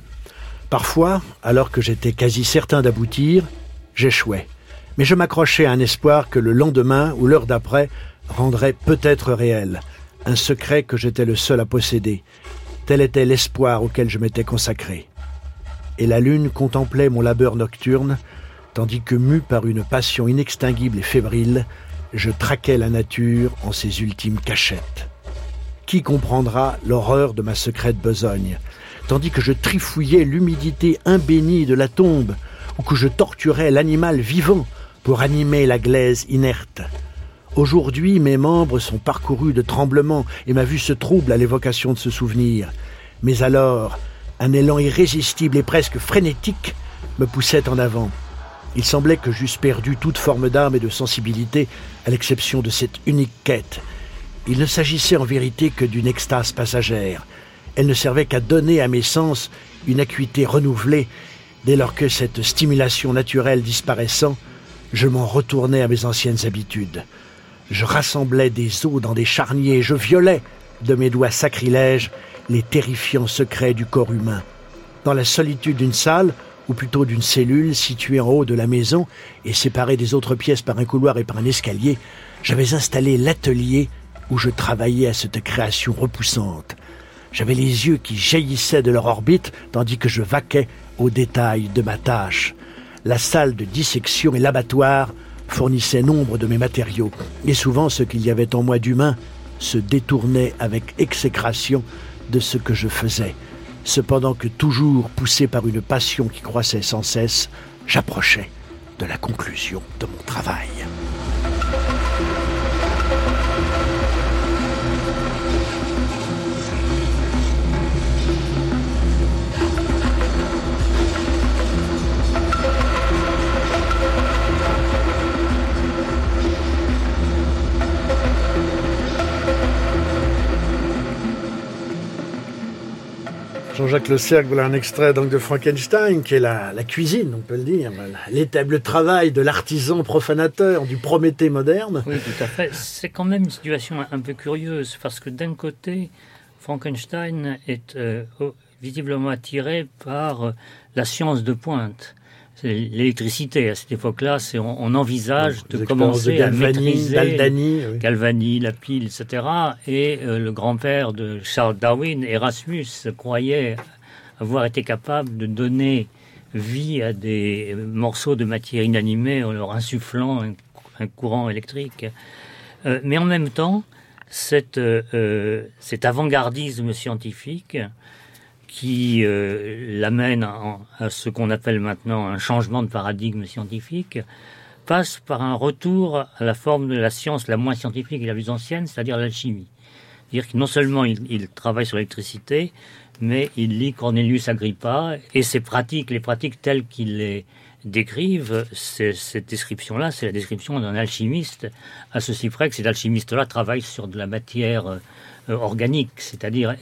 S1: Parfois, alors que j'étais quasi certain d'aboutir, j'échouais. Mais je m'accrochais à un espoir que le lendemain ou l'heure d'après rendrait peut-être réel, un secret que j'étais le seul à posséder. Tel était l'espoir auquel je m'étais consacré. Et la lune contemplait mon labeur nocturne, tandis que, mu par une passion inextinguible et fébrile, je traquais la nature en ses ultimes cachettes. Qui comprendra l'horreur de ma secrète besogne? Tandis que je trifouillais l'humidité imbénie de la tombe, ou que je torturais l'animal vivant pour animer la glaise inerte. Aujourd'hui, mes membres sont parcourus de tremblements et ma vue se trouble à l'évocation de ce souvenir. Mais alors, un élan irrésistible et presque frénétique me poussait en avant. Il semblait que j'eusse perdu toute forme d'âme et de sensibilité, à l'exception de cette unique quête, il ne s'agissait en vérité que d'une extase passagère. Elle ne servait qu'à donner à mes sens une acuité renouvelée dès lors que cette stimulation naturelle disparaissant, je m'en retournais à mes anciennes habitudes. Je rassemblais des os dans des charniers, je violais de mes doigts sacrilèges les terrifiants secrets du corps humain. Dans la solitude d'une salle, ou plutôt d'une cellule située en haut de la maison et séparée des autres pièces par un couloir et par un escalier, j'avais installé l'atelier où je travaillais à cette création repoussante. J'avais les yeux qui jaillissaient de leur orbite tandis que je vaquais aux détails de ma tâche. La salle de dissection et l'abattoir fournissaient nombre de mes matériaux, et souvent ce qu'il y avait en moi d'humain se détournait avec exécration de ce que je faisais, cependant que toujours poussé par une passion qui croissait sans cesse, j'approchais de la conclusion de mon travail. Jean-Jacques Le Cercle, voilà un extrait donc de Frankenstein, qui est la, cuisine, on peut le dire, l'étable travail de l'artisan profanateur, du Prométhée moderne.
S4: Oui, tout à fait. C'est quand même une situation un peu curieuse, parce que d'un côté, Frankenstein est euh, visiblement attiré par euh, la science de pointe l'électricité. À cette époque-là, on, on, envisage de commencer à maîtriser Galvani, la pile, etc. Et euh, le grand-père de Charles Darwin, Erasmus, croyait avoir été capable de donner vie à des morceaux de matière inanimée en leur insufflant un, courant électrique. Euh, mais en même temps, euh, cet avant-gardisme scientifique qui euh, l'amène à ce qu'on appelle maintenant un changement de paradigme scientifique, passe par un retour à la forme de la science la moins scientifique et la plus ancienne, c'est-à-dire l'alchimie. C'est-à-dire que non seulement il, travaille sur l'électricité, mais il lit Cornelius Agrippa et ses pratiques, les pratiques telles qu'il les décrivent, cette description-là, c'est la description d'un alchimiste, à ceci près que cet alchimiste-là travaille sur de la matière euh, organique, c'est-à-dire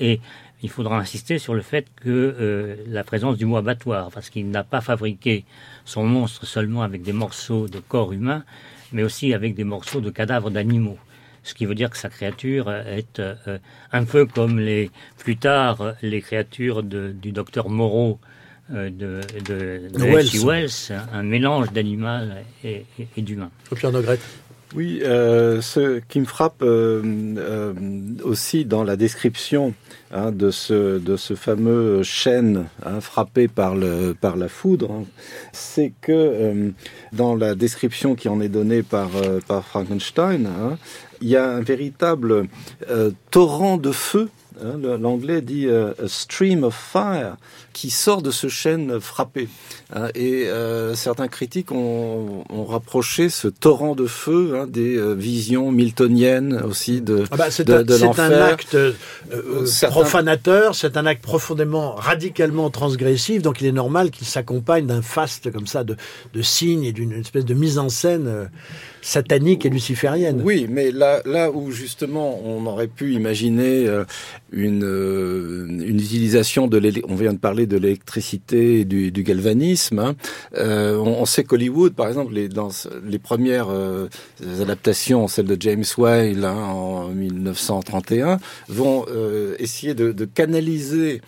S4: il faudra insister sur le fait que euh, la présence du mot abattoir, parce qu'il n'a pas fabriqué son monstre seulement avec des morceaux de corps humain, mais aussi avec des morceaux de cadavres d'animaux. Ce qui veut dire que sa créature est euh, un peu comme les plus tard les créatures du docteur Moreau euh, de, de, Wells. un mélange d'animal et, d'humain.
S3: Oui, euh, ce qui me frappe euh, euh, aussi dans la description hein, de, ce, fameux chêne hein, frappé par la foudre, hein, c'est que dans la description qui en est donnée par, par Frankenstein, il y a un véritable torrent de feu Hein, l'anglais dit euh, a stream of fire qui sort de ce chêne frappé. Hein, et euh, certains critiques ont, rapproché ce torrent de feu hein, des euh, visions miltoniennes aussi de,
S1: ah bah, c'est un, acte profanateur, c'est un acte profondément, radicalement transgressif. Donc il est normal qu'il s'accompagne d'un faste comme ça de, de signes et d'une espèce de mise en scène satanique et luciférienne.
S3: Oui, mais là, là où justement on aurait pu imaginer euh, une, euh, une utilisation de on vient de parler de l'électricité et du, du galvanisme. Hein. Euh, on, sait qu'Hollywood, par exemple, les, dans les premières adaptations, celles de James Whale hein, en 1931, vont essayer de, de canaliser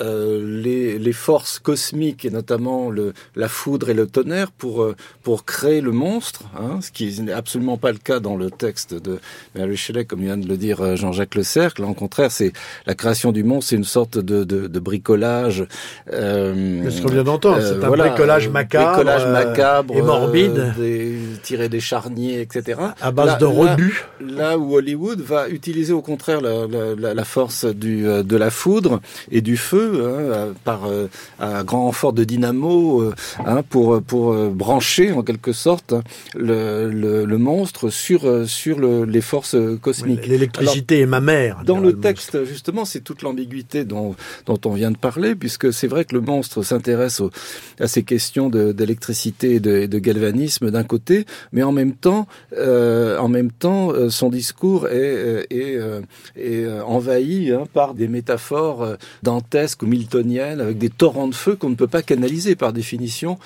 S3: euh, les, les, forces cosmiques et notamment le, la foudre et le tonnerre pour euh, pour créer le monstre, hein, ce qui n'est absolument pas le cas dans le texte de Mary Shelley, comme vient de le dire euh, Jean-Jacques Le Cercle. Au contraire, c'est la création du monstre, c'est une sorte de, de, de bricolage.
S1: Euh, ce qu'on vient d'entendre, c'est un bricolage macabre, bricolage macabre et morbide,
S3: des, tiré des charniers, etc.
S1: À base de rebut.
S3: Là, où Hollywood va utiliser au contraire la, la, la force du, de la foudre et du feu Hein, par euh, un grand renfort de dynamo euh, hein, pour pour euh, brancher en quelque sorte le, le, monstre sur sur les forces cosmiques.
S1: L'électricité est ma mère.
S3: Dans le, texte, justement, c'est toute l'ambiguïté dont dont on vient de parler, puisque c'est vrai que le monstre s'intéresse à ces questions d'électricité et de, de, galvanisme d'un côté, mais en même temps, en même temps, son discours est, est, est envahi hein, par des métaphores dantesques ou miltonienne, avec des torrents de feu qu'on ne peut pas canaliser par définition.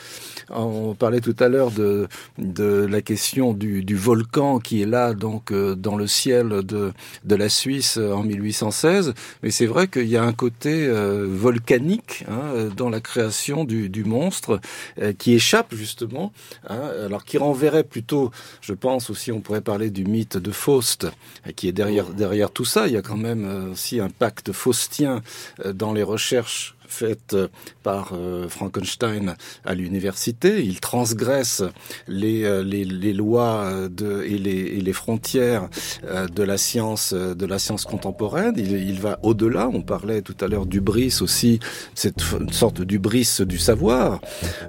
S3: On parlait tout à l'heure de, de la question du, du, volcan qui est là, donc, euh, dans le ciel de, de la Suisse en 1816. Mais c'est vrai qu'il y a un côté euh, volcanique hein, dans la création du, du monstre euh, qui échappe justement, hein, alors qui renverrait plutôt, je pense aussi, on pourrait parler du mythe de Faust, qui est derrière, derrière tout ça. Il y a quand même aussi un pacte faustien dans les recherches recherche faite par euh, Frankenstein à l'université. Il transgresse les, euh, les, lois de, et, les, les frontières euh, de la science de la science contemporaine. Il, va au-delà. On parlait tout à l'heure du bris aussi, cette sorte du bris du savoir,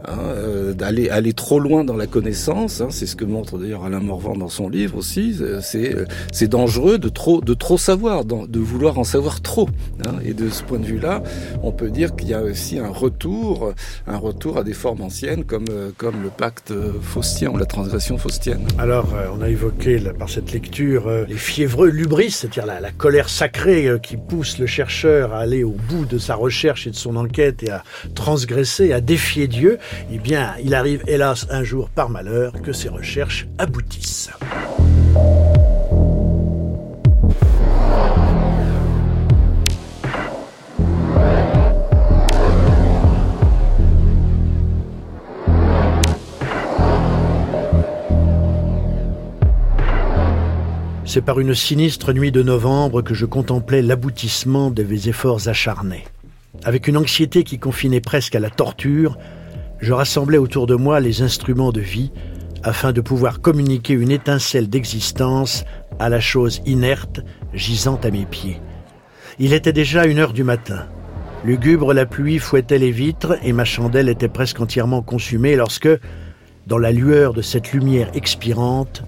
S3: hein, d'aller aller trop loin dans la connaissance. Hein, c'est ce que montre d'ailleurs Alain Morvan dans son livre aussi. C'est c'est dangereux de trop de trop savoir, de vouloir en savoir trop. Hein, et de ce point de vue-là, on peut dire qu'il y a aussi un retour, un retour à des formes anciennes comme, euh, comme le pacte faustien ou la transgression faustienne.
S1: Alors, euh, on a évoqué par cette lecture les fiévreux lubris, c'est-à-dire la, la, colère sacrée qui pousse le chercheur à aller au bout de sa recherche et de son enquête et à transgresser, à défier Dieu. Eh bien, il arrive hélas un jour par malheur que ses recherches aboutissent. C'est par une sinistre nuit de novembre que je contemplais l'aboutissement de mes efforts acharnés. Avec une anxiété qui confinait presque à la torture, je rassemblais autour de moi les instruments de vie afin de pouvoir communiquer une étincelle d'existence à la chose inerte gisant à mes pieds. Il était déjà une heure du matin. Lugubre, la pluie fouettait les vitres et ma chandelle était presque entièrement consumée lorsque, dans la lueur de cette lumière expirante,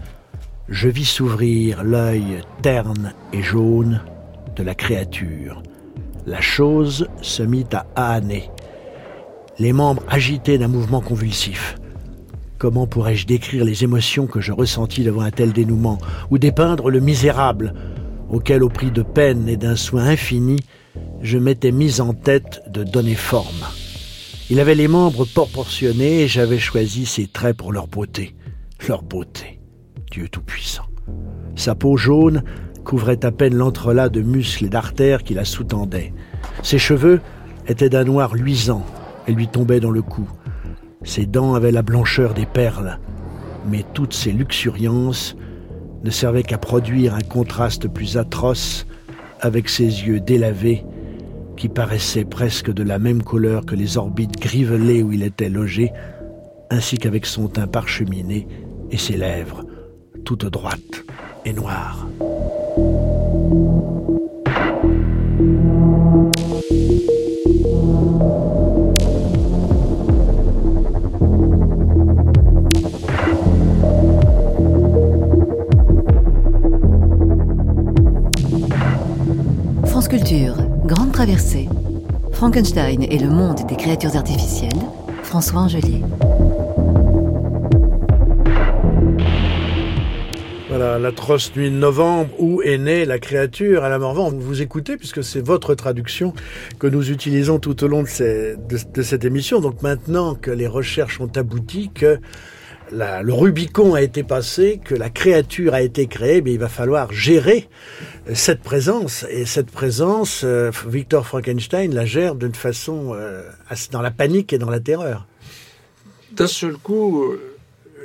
S1: je vis s'ouvrir l'œil terne et jaune de la créature. La chose se mit à âner, les membres agités d'un mouvement convulsif. Comment pourrais-je décrire les émotions que je ressentis devant un tel dénouement, ou dépeindre le misérable auquel, au prix de peine et d'un soin infini, je m'étais mis en tête de donner forme? Il avait les membres proportionnés et j'avais choisi ses traits pour leur beauté. Leur beauté. Dieu Tout-Puissant. Sa peau jaune couvrait à peine l'entrelac de muscles et d'artères qui la sous-tendaient. Ses cheveux étaient d'un noir luisant et lui tombaient dans le cou. Ses dents avaient la blancheur des perles, mais toutes ces luxuriances ne servaient qu'à produire un contraste plus atroce avec ses yeux délavés qui paraissaient presque de la même couleur que les orbites grivelées où il était logé, ainsi qu'avec son teint parcheminé et ses lèvres toute droite et noire.
S6: France Culture, Grande Traversée. Frankenstein et le monde des créatures artificielles. François Angelier.
S1: L'atroce nuit de novembre où est née la créature à la Morvan. Vous écoutez puisque c'est votre traduction que nous utilisons tout au long de, cette émission. Donc maintenant que les recherches ont abouti, que le Rubicon a été passé, que la créature a été créée, mais il va falloir gérer cette présence. Et cette présence, euh, Victor Frankenstein la gère d'une façon euh, dans la panique et dans la terreur.
S5: D'un seul coup,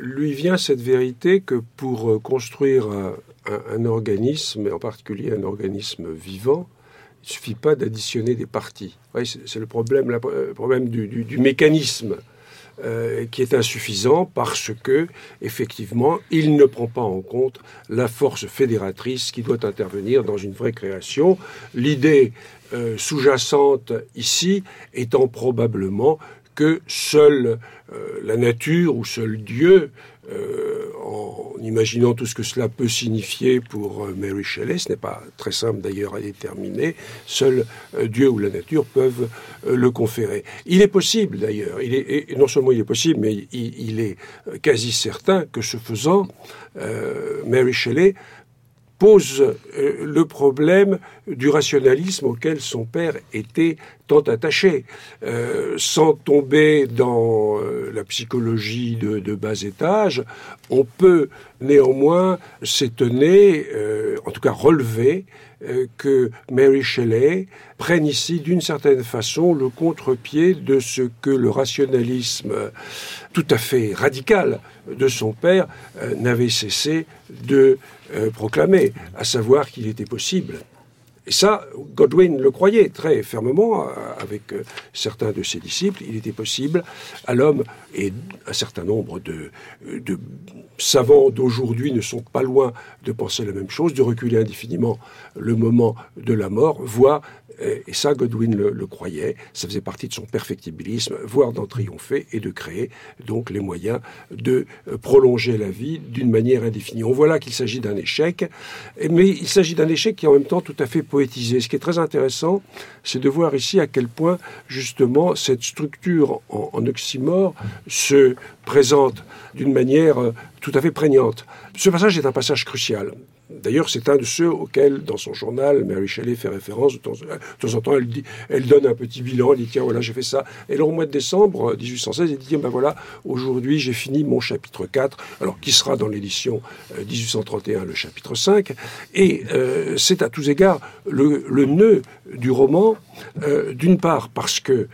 S5: lui vient cette vérité que pour euh, construire un, organisme, et en particulier un organisme vivant, il ne suffit pas d'additionner des parties. c'est le problème, problème du, mécanisme euh, qui est insuffisant parce que, effectivement, il ne prend pas en compte la force fédératrice qui doit intervenir dans une vraie création. L'idée euh, sous-jacente ici étant probablement que seule euh, la nature ou seul Dieu, euh, en imaginant tout ce que cela peut signifier pour euh, Mary Shelley, ce n'est pas très simple d'ailleurs à déterminer, seul Dieu ou la nature peuvent le conférer. Il est possible d'ailleurs, il est, non seulement il est possible, mais il est quasi certain que ce faisant, Mary Shelley pose euh, le problème du rationalisme auquel son père était tant attaché. Euh, sans tomber dans euh, la psychologie de, bas étage, on peut néanmoins s'étonner, en tout cas relever, que Mary Shelley prenne ici d'une certaine façon le contre-pied de ce que le rationalisme tout à fait radical de son père n'avait cessé de euh, proclamé, à savoir qu'il était possible. Et ça, Godwin le croyait très fermement euh, avec euh, certains de ses disciples. Il était possible à l'homme, et un certain nombre de, de savants d'aujourd'hui ne sont pas loin de penser la même chose, de reculer indéfiniment le moment de la mort, voire et ça, Godwin le, croyait, ça faisait partie de son perfectibilisme, voire d'en triompher et de créer donc les moyens de euh, prolonger la vie d'une manière indéfinie. On voit là qu'il s'agit d'un échec, mais il s'agit d'un échec qui est en même temps tout à fait poétisé. Ce qui est très intéressant, c'est de voir ici à quel point, justement, cette structure en, oxymore se présente d'une manière euh, tout à fait prégnante. Ce passage est un passage crucial. D'ailleurs, c'est un de ceux auxquels, dans son journal, Mary Shelley fait référence. De temps, en temps, elle, donne un petit bilan, elle dit tiens, voilà, j'ai fait ça. Et alors, au mois de décembre 1816, elle dit ben voilà, aujourd'hui, j'ai fini mon chapitre 4, alors qui sera dans l'édition 1831 le chapitre 5. Et euh, c'est à tous égards le, nœud du roman, euh, d'une part parce que euh,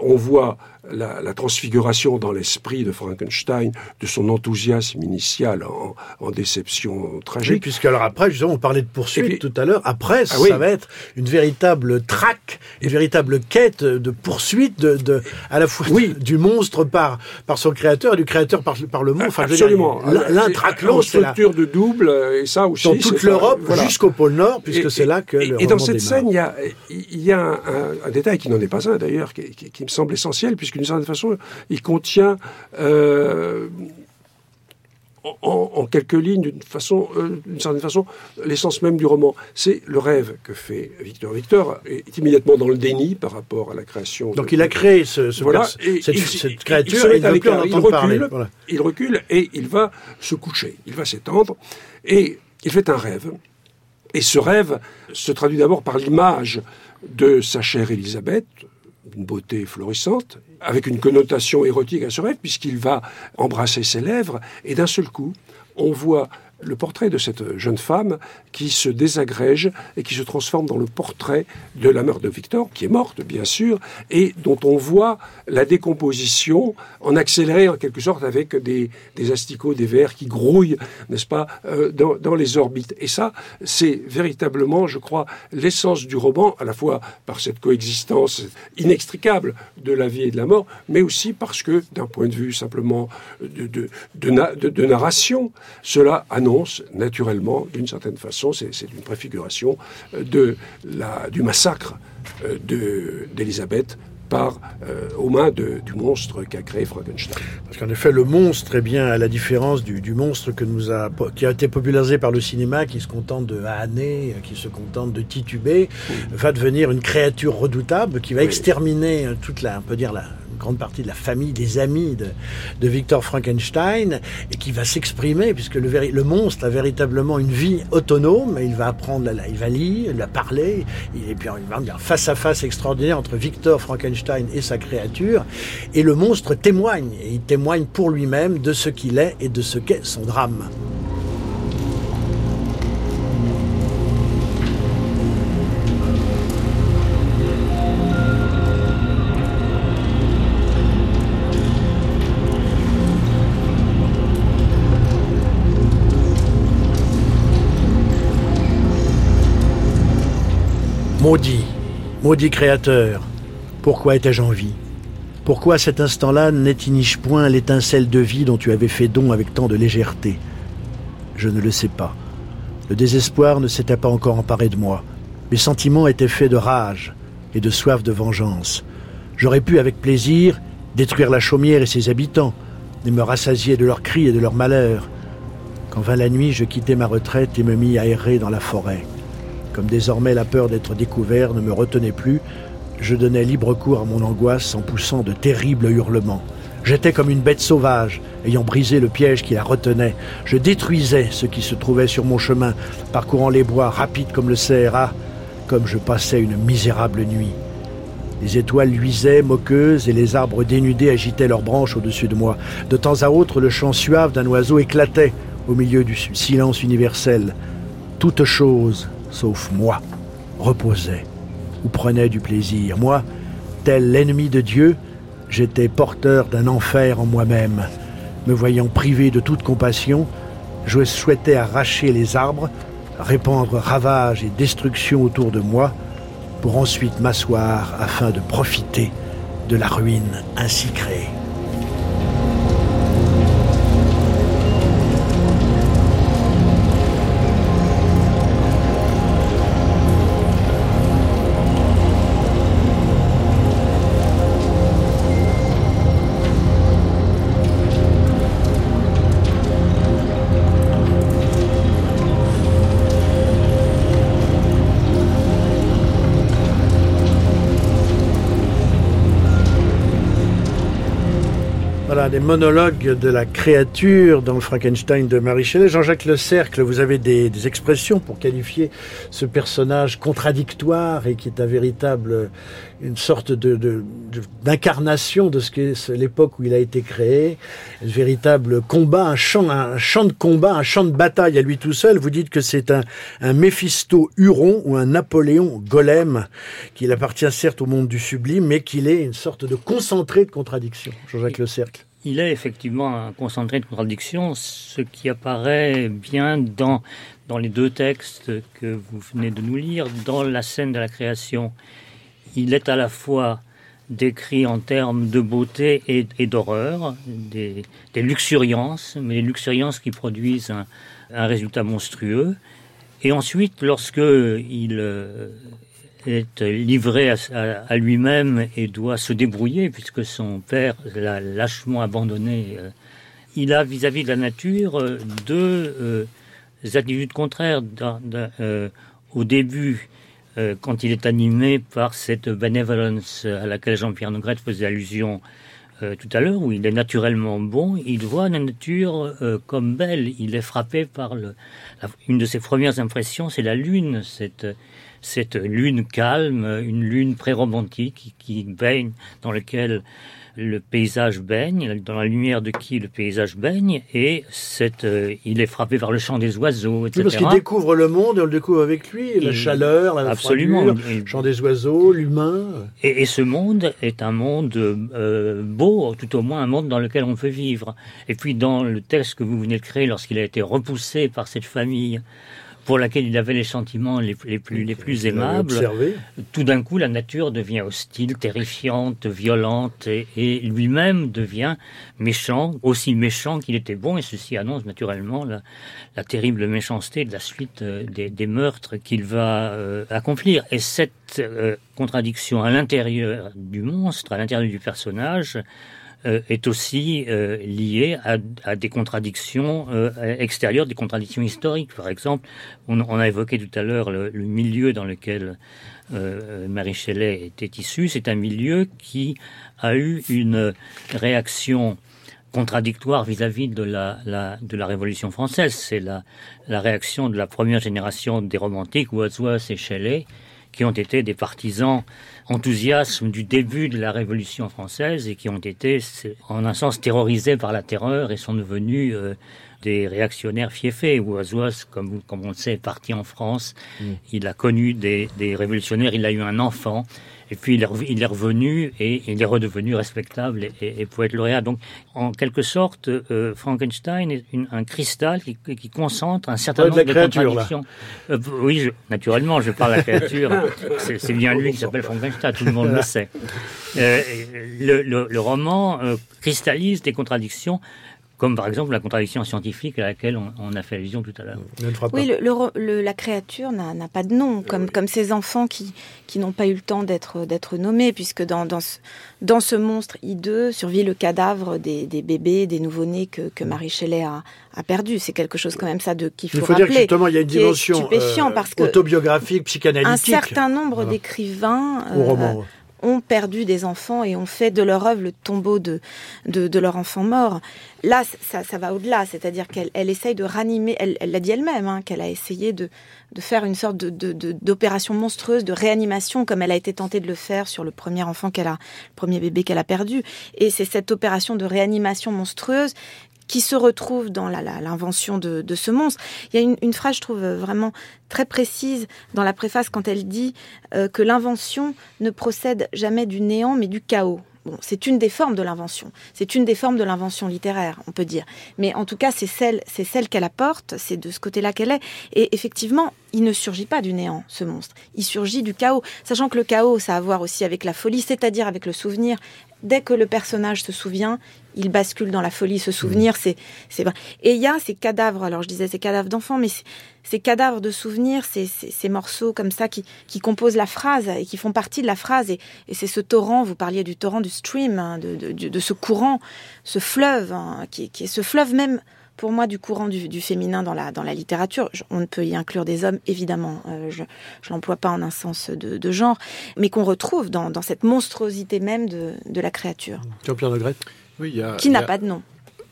S5: on voit la, transfiguration dans l'esprit de Frankenstein de son enthousiasme initial en, déception tragique. Oui,
S1: puisque alors après, justement, on parlait de poursuite tout à l'heure. Après, ah ça va être une véritable traque, une véritable quête de poursuite de, à la fois du monstre par, par son créateur et du créateur par, par le monstre. Enfin,
S5: Absolument.
S1: L'un traque l'autre.
S5: structure de double, et ça aussi.
S1: Dans toute l'Europe, jusqu'au pôle Nord, puisque c'est là que.
S5: Et, et dans cette scène, il y a, il y a un, détail qui n'en est pas un d'ailleurs, qui, qui, me semble essentiel, puisque d'une certaine façon, il contient euh, en, quelques lignes, d'une façon, euh, d'une certaine façon, l'essence même du roman. C'est le rêve que fait Victor. Victor est immédiatement dans le déni par rapport à la création.
S1: Donc il a créé ce, voilà, cette, créature, il, recule,
S5: il recule et il va se coucher, il va s'étendre et il fait un rêve. Et ce rêve se traduit d'abord par l'image de sa chère Élisabeth, une beauté florissante, avec une connotation érotique à ce rêve, puisqu'il va embrasser ses lèvres, et d'un seul coup, on voit le portrait de cette jeune femme qui se désagrège et qui se transforme dans le portrait de la mère de Victor, qui est morte, bien sûr, et dont on voit la décomposition en accéléré, en quelque sorte, avec des, asticots, des vers qui grouillent, n'est-ce pas, euh, dans, les orbites. Et ça, c'est véritablement, je crois, l'essence du roman, à la fois par cette coexistence inextricable de la vie et de la mort, mais aussi parce que, d'un point de vue simplement de, de, de narration, cela annonce naturellement, d'une certaine façon, c'est une préfiguration euh, de la, du massacre euh, d'Elisabeth par, euh, aux mains du monstre qu'a créé Frankenstein.
S1: Parce qu'en effet, le monstre, eh bien, à la différence du, monstre que nous a, qui a été popularisé par le cinéma, qui se contente de haner, qui se contente de tituber, va devenir une créature redoutable qui va exterminer toute la, on peut dire, la, grande partie de la famille, des amis de, Victor Frankenstein, et qui va s'exprimer, puisque le, monstre a véritablement une vie autonome, il va apprendre, la, il va lire, il parler, et puis il va dire face à face extraordinaire entre Victor Frankenstein et sa créature, et le monstre témoigne, et il témoigne pour lui-même de ce qu'il est et de ce qu'est son drame. Maudit, maudit créateur, pourquoi étais-je en vie? Pourquoi cet instant-là n'éteignis-je point l'étincelle de vie dont tu avais fait don avec tant de légèreté? Je ne le sais pas. Le désespoir ne s'était pas encore emparé de moi. Mes sentiments étaient faits de rage et de soif de vengeance. J'aurais pu, avec plaisir, détruire la chaumière et ses habitants, et me rassasier de leurs cris et de leurs malheurs. Quand vint la nuit, je quittai ma retraite et me mis à errer dans la forêt. Comme désormais la peur d'être découvert ne me retenait plus, je donnais libre cours à mon angoisse en poussant de terribles hurlements. J'étais comme une bête sauvage, ayant brisé le piège qui la retenait. Je détruisais ce qui se trouvait sur mon chemin, parcourant les bois rapides comme le CRA, comme je passais une misérable nuit. Les étoiles luisaient, moqueuses, et les arbres dénudés agitaient leurs branches au-dessus de moi. De temps à autre, le chant suave d'un oiseau éclatait au milieu du silence universel. Toute chose sauf moi, reposait ou prenait du plaisir. Moi, tel l'ennemi de Dieu, j'étais porteur d'un enfer en moi-même. Me voyant privé de toute compassion, je souhaitais arracher les arbres, répandre ravage et destruction autour de moi, pour ensuite m'asseoir afin de profiter de la ruine ainsi créée. Des monologues de la créature dans le Frankenstein de Marie Shelley. Jean-Jacques Le Cercle, vous avez des, expressions pour qualifier ce personnage contradictoire et qui est un véritable, une sorte d'incarnation de, ce qu'est l'époque où il a été créé. Un véritable combat, un champ, un champ de combat, un champ de bataille à lui tout seul. Vous dites que c'est un, un Méphisto Huron ou un Napoléon Golem, qu'il appartient certes au monde du sublime, mais qu'il est une sorte de concentré de contradiction. Jean-Jacques Le Cercle.
S4: Il est effectivement un concentré de contradiction, ce qui apparaît bien dans, les deux textes que vous venez de nous lire, dans la scène de la création. Il est à la fois décrit en termes de beauté et, d'horreur, des, des, luxuriances, mais les luxuriances qui produisent un, un résultat monstrueux. Et ensuite, lorsque il euh, est livré à, lui-même et doit se débrouiller puisque son père l'a lâchement abandonné. Euh, il a vis-à-vis -vis de la nature euh, deux euh, attitudes contraires. Au début, quand il est animé par cette benevolence à laquelle Jean-Pierre Nogrette faisait allusion tout à l'heure, où il est naturellement bon, il voit la nature comme belle. Il est frappé par une de ses premières impressions, c'est la lune, cette lune calme, une lune pré-romantique qui, baigne, dans laquelle le paysage baigne, dans la lumière de qui le paysage baigne, et cette, euh, il est frappé par le chant des oiseaux, etc.
S1: Oui, parce qu'il découvre le monde et on le découvre avec lui, la chaleur, la
S4: absolument,
S1: froidure, le chant des oiseaux, l'humain.
S4: Et, et, ce monde est un monde euh, beau, tout au moins un monde dans lequel on peut vivre. Et puis dans le texte que vous venez de créer, lorsqu'il a été repoussé par cette famille, pour laquelle il avait les sentiments les, les plus, les plus aimables, tout d'un coup la nature devient hostile, terrifiante, violente, et, et lui-même devient méchant, aussi méchant qu'il était bon, et ceci annonce naturellement la, la terrible méchanceté de la suite euh, des, des, meurtres qu'il va euh, accomplir. Et cette euh, contradiction à l'intérieur du monstre, à l'intérieur du personnage, est aussi euh, lié à, des contradictions euh, extérieures, des contradictions historiques. Par exemple, on, a évoqué tout à l'heure le, milieu dans lequel euh, Marie Shelley était issue. C'est un milieu qui a eu une réaction contradictoire vis-à-vis -vis de, la, de la Révolution française. C'est la, la réaction de la première génération des romantiques, Wordsworth et Shelley, qui ont été des partisans enthousiasme du début de la Révolution française et qui ont été, en un sens, terrorisés par la terreur et sont devenus euh, des réactionnaires fiefés. Oiseau, comme, comme on le sait, est parti en France. Mmh. Il a connu des, des révolutionnaires, il a eu un enfant. Et puis il est, il est revenu et il est redevenu respectable et, et, et poète lauréat. Donc, en quelque sorte, euh, Frankenstein est une, un cristal qui, qui, concentre un certain nombre de, de contradictions. Euh, oui, je, naturellement, je parle de la créature. C'est bien lui qui s'appelle Frankenstein, tout le monde le sait. Euh, le, le, le, roman cristallise des contradictions comme par exemple la contradiction scientifique à laquelle on, on a fait allusion tout à l'heure.
S2: Oui, le, le, le, la créature n'a pas de nom, comme, comme ces enfants qui, qui n'ont pas eu le temps d'être nommés, puisque dans, dans, ce, dans ce monstre hideux survit le cadavre des, des bébés, des nouveau-nés que, que Marie Shelley a, a perdu. C'est quelque chose quand même ça de qu'il faut,
S1: il faut
S2: rappeler.
S1: dire que justement il y a une dimension
S2: euh, parce que
S1: autobiographique, psychanalytique.
S2: Un certain nombre d'écrivains.
S1: Euh,
S2: ont perdu des enfants et ont fait de leur œuvre le tombeau de, de, de leur enfant mort. Là, ça, ça va au-delà, c'est-à-dire qu'elle elle essaye de ranimer, elle l'a dit elle-même, hein, qu'elle a essayé de, de faire une sorte d'opération monstrueuse de réanimation, comme elle a été tentée de le faire sur le premier enfant qu'elle a, le premier bébé qu'elle a perdu. Et c'est cette opération de réanimation monstrueuse qui se retrouve dans l'invention de, ce monstre. Il y a une, phrase, je trouve, vraiment très précise dans la préface quand elle dit euh, que l'invention ne procède jamais du néant mais du chaos. Bon, c'est une des formes de l'invention. C'est une des formes de l'invention littéraire, on peut dire. Mais en tout cas, c'est celle, c'est celle qu'elle apporte, c'est de ce côté-là qu'elle est. Et effectivement, il ne surgit pas du néant, ce monstre. Il surgit du chaos. Sachant que le chaos, ça a à voir aussi avec la folie, c'est-à-dire avec le souvenir. Dès que le personnage se souvient, il bascule dans la folie. Ce souvenir, c'est, c'est vrai. Et il y a ces cadavres, alors je disais ces cadavres d'enfants, mais ces cadavres de souvenirs, ces, ces, ces, morceaux comme ça qui, qui composent la phrase et qui font partie de la phrase. Et, et c'est ce torrent, vous parliez du torrent, du stream, hein, de, de, de, de, ce courant, ce fleuve, hein, qui, qui est ce fleuve même pour moi du courant du, du féminin dans la, dans la littérature. Je, on ne peut y inclure des hommes, évidemment. Euh, je ne l'emploie pas en un sens de, de genre, mais qu'on retrouve dans, dans, cette monstruosité même de, de la créature.
S1: Jean-Pierre Negrette
S2: qui n'a pas de nom.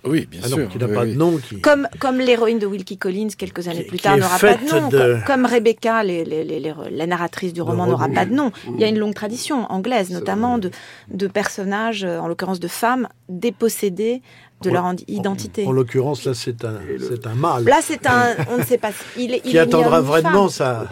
S3: Oui, bien
S1: ah
S3: sûr.
S1: qui n'a pas de nom. Qui...
S2: Comme, comme l'héroïne de Wilkie Collins, quelques années plus tard, n'aura pas de nom. Comme, Rebecca, les, les, les, la narratrice du roman, n'aura pas de nom. Il y a une longue tradition anglaise, notamment de, de personnages, en l'occurrence de femmes, dépossédées de leur identité.
S1: En, l'occurrence, là, c'est un, c'est un mâle.
S2: Là, c'est un, on ne sait pas. Il,
S1: il qui attendra vraiment sa,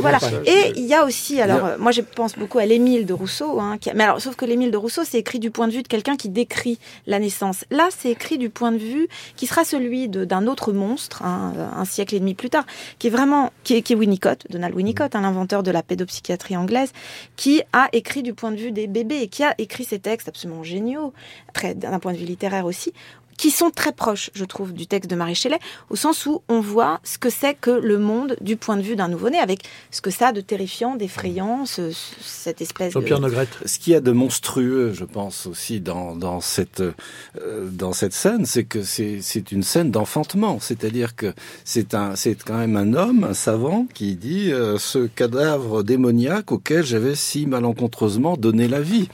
S2: Voilà. Et il y a aussi, alors, moi, je pense beaucoup à l'Émile de Rousseau, hein, qui, mais alors, sauf que l'Émile de Rousseau, c'est écrit du point de vue de quelqu'un qui décrit la naissance. Là, c'est écrit du point de vue qui sera celui d'un autre monstre, hein, un siècle et demi plus tard, qui est vraiment, qui est, qui est Winnicott, Donald Winnicott, hein, l'inventeur de la pédopsychiatrie anglaise, qui a écrit du point de vue des bébés et qui a écrit ces textes absolument géniaux, très d'un point de vue littéraire aussi, qui sont très proches, je trouve, du texte de Marie Shelley, au sens où on voit ce que c'est que le monde du point de vue d'un nouveau-né, avec ce que ça a de terrifiant, d'effrayant, cette espèce
S1: Jean-Pierre
S2: de...
S3: Ce qu'il y a de monstrueux, je pense aussi dans, dans, cette, euh, dans cette scène, c'est que c'est une scène d'enfantement, c'est-à-dire que c'est quand même un homme, un savant, qui dit euh, ce cadavre démoniaque auquel j'avais si malencontreusement donné la vie.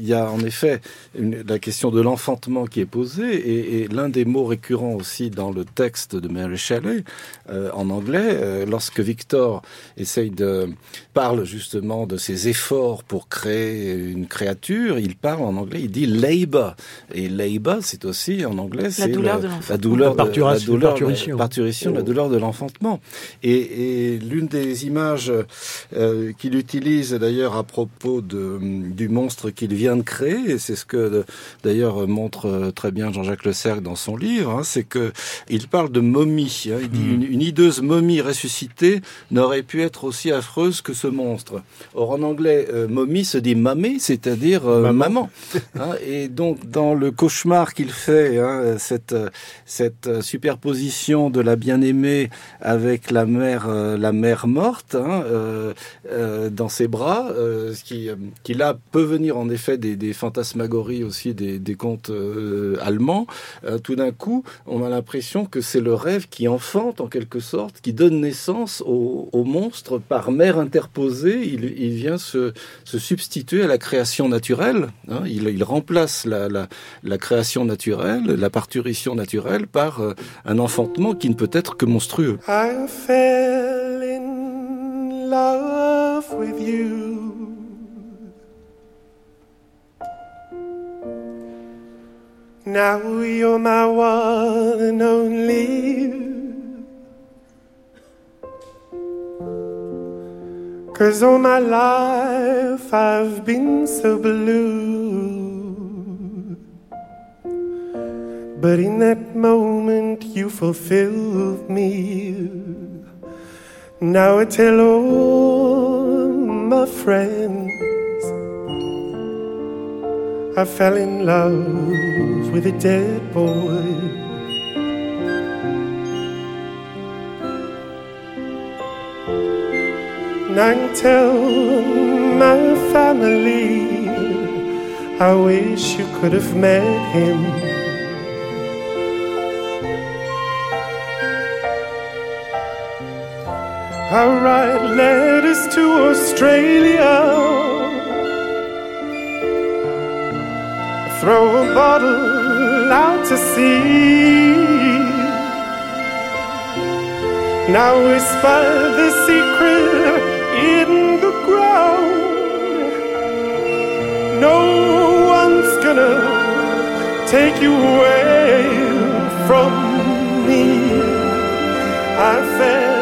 S3: Il y a en effet une, la question de l'enfantement qui est posée, et et, l'un des mots récurrents aussi dans le texte de Mary Shelley euh, en anglais, euh, lorsque Victor essaye de parle justement de ses efforts pour créer une créature, il parle en anglais, il dit labor. Et labor, c'est aussi en anglais
S2: c'est la douleur
S3: de
S2: la douleur,
S1: de, la douleur, parturition,
S3: parturition la douleur de l'enfantement. Et, et l'une des images euh, qu'il utilise d'ailleurs à propos de, du monstre qu'il vient de créer, et c'est ce que d'ailleurs montre très bien Jean-Jacques Le Cercle dans son livre, hein, c'est que il parle de momie. Hein, il dit une, une, hideuse momie ressuscitée n'aurait pu être aussi affreuse que ce monstre. Or en anglais, euh, momie se dit mamé, c'est-à-dire euh, maman. Hein, et donc dans le cauchemar qu'il fait, cette cette superposition de la bien-aimée avec la mère la mère morte euh, dans ses bras, ce qui qui là peut venir en effet des, des fantasmagories aussi des, des contes allemands euh, tout d'un coup, on a l'impression que c'est le rêve qui enfante en quelque sorte, qui donne naissance au, monstre par mère interposée. Il, vient se, substituer à la création naturelle. Hein. Il, remplace la, création naturelle, la parturition naturelle, par euh, un enfantement qui ne peut être que monstrueux. Now you're my one and only. Cause all my life I've been so blue. But in that moment you fulfilled me. Now I tell all my friends I fell in love with a dead boy. And tell my family I wish you could have met him. I write letters to Australia throw a bottle out to sea. Now whisper the secret in the ground. No one's gonna take you away from me. I fell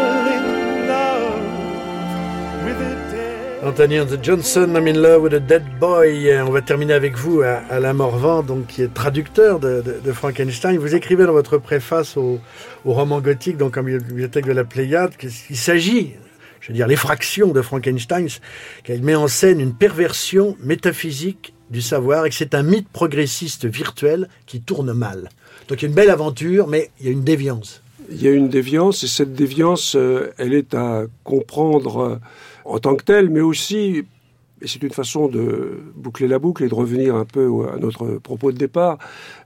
S1: Anthony Johnson, I'm in love with a dead boy. On va terminer avec vous, Alain Morvan, donc, qui est traducteur de, Frankenstein. Vous écrivez dans votre préface au, roman gothique, donc en bibliothèque de la Pléiade, qu'il s'agit, je veux dire, l'effraction de Frankenstein, qu'elle met en scène une perversion métaphysique du savoir et que c'est un mythe progressiste virtuel qui tourne mal. Donc il y a une belle aventure, mais il y a une déviance.
S5: Il y a une déviance et cette déviance, euh, elle est à comprendre euh, en tant que tel, mais aussi, et c'est une façon de boucler la boucle et de revenir un peu à notre propos de départ,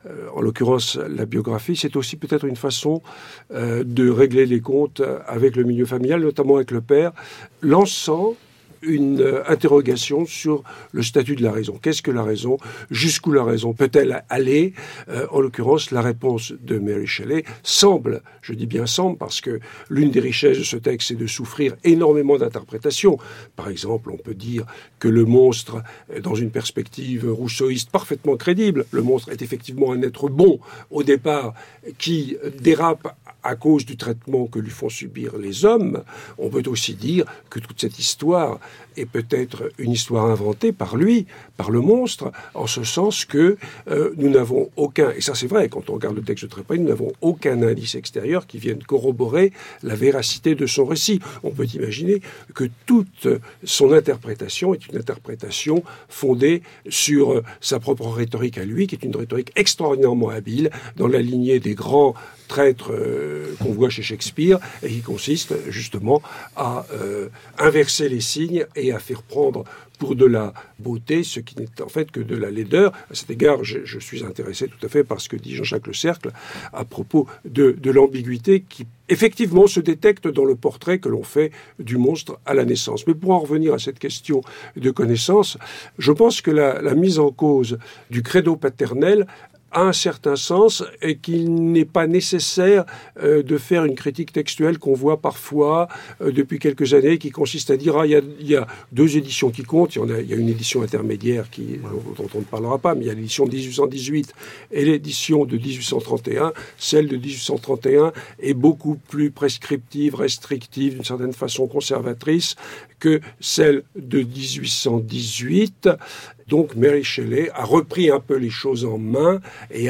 S5: euh, en l'occurrence la biographie, c'est aussi peut-être une façon euh, de régler les comptes avec le milieu familial, notamment avec le père, lançant une euh, interrogation sur le statut de la raison. Qu'est-ce que la raison? Jusqu'où la raison peut-elle aller? Euh, En l'occurrence, la réponse de Mary Shelley semble, je dis bien semble, parce que l'une des richesses de ce texte, c'est de souffrir énormément d'interprétations. Par exemple, on peut dire que le monstre, dans une perspective rousseauiste parfaitement crédible, le monstre est effectivement un être bon au départ qui dérape à cause du traitement que lui font subir les hommes, on peut aussi dire que toute cette histoire est peut-être une histoire inventée par lui, par le monstre, en ce sens que euh, nous n'avons aucun, et ça c'est vrai, quand on regarde le texte de très nous n'avons aucun indice extérieur qui vienne corroborer la véracité de son récit. On peut imaginer que toute son interprétation est une interprétation fondée sur euh, sa propre rhétorique à lui, qui est une rhétorique extraordinairement habile dans la lignée des grands traître euh, qu'on voit chez Shakespeare et qui consiste justement à euh, inverser les signes et à faire prendre pour de la beauté ce qui n'est en fait que de la laideur. À cet égard, je, suis intéressé tout à fait par ce que dit Jean-Jacques Le Cercle à propos de, l'ambiguïté qui effectivement se détecte dans le portrait que l'on fait du monstre à la naissance. Mais pour en revenir à cette question de connaissance, je pense que la, la mise en cause du credo paternel a un certain sens et qu'il n'est pas nécessaire euh, de faire une critique textuelle qu'on voit parfois euh, depuis quelques années, qui consiste à dire ah il y, a, deux éditions qui comptent. Il y, a, il y a une édition intermédiaire qui, dont on ne parlera pas, mais il y a l'édition de 1818 et l'édition de 1831. Celle de 1831 est beaucoup plus prescriptive, restrictive, d'une certaine façon conservatrice que celle de 1818. Donc Mary Shelley a repris un peu les choses en main et,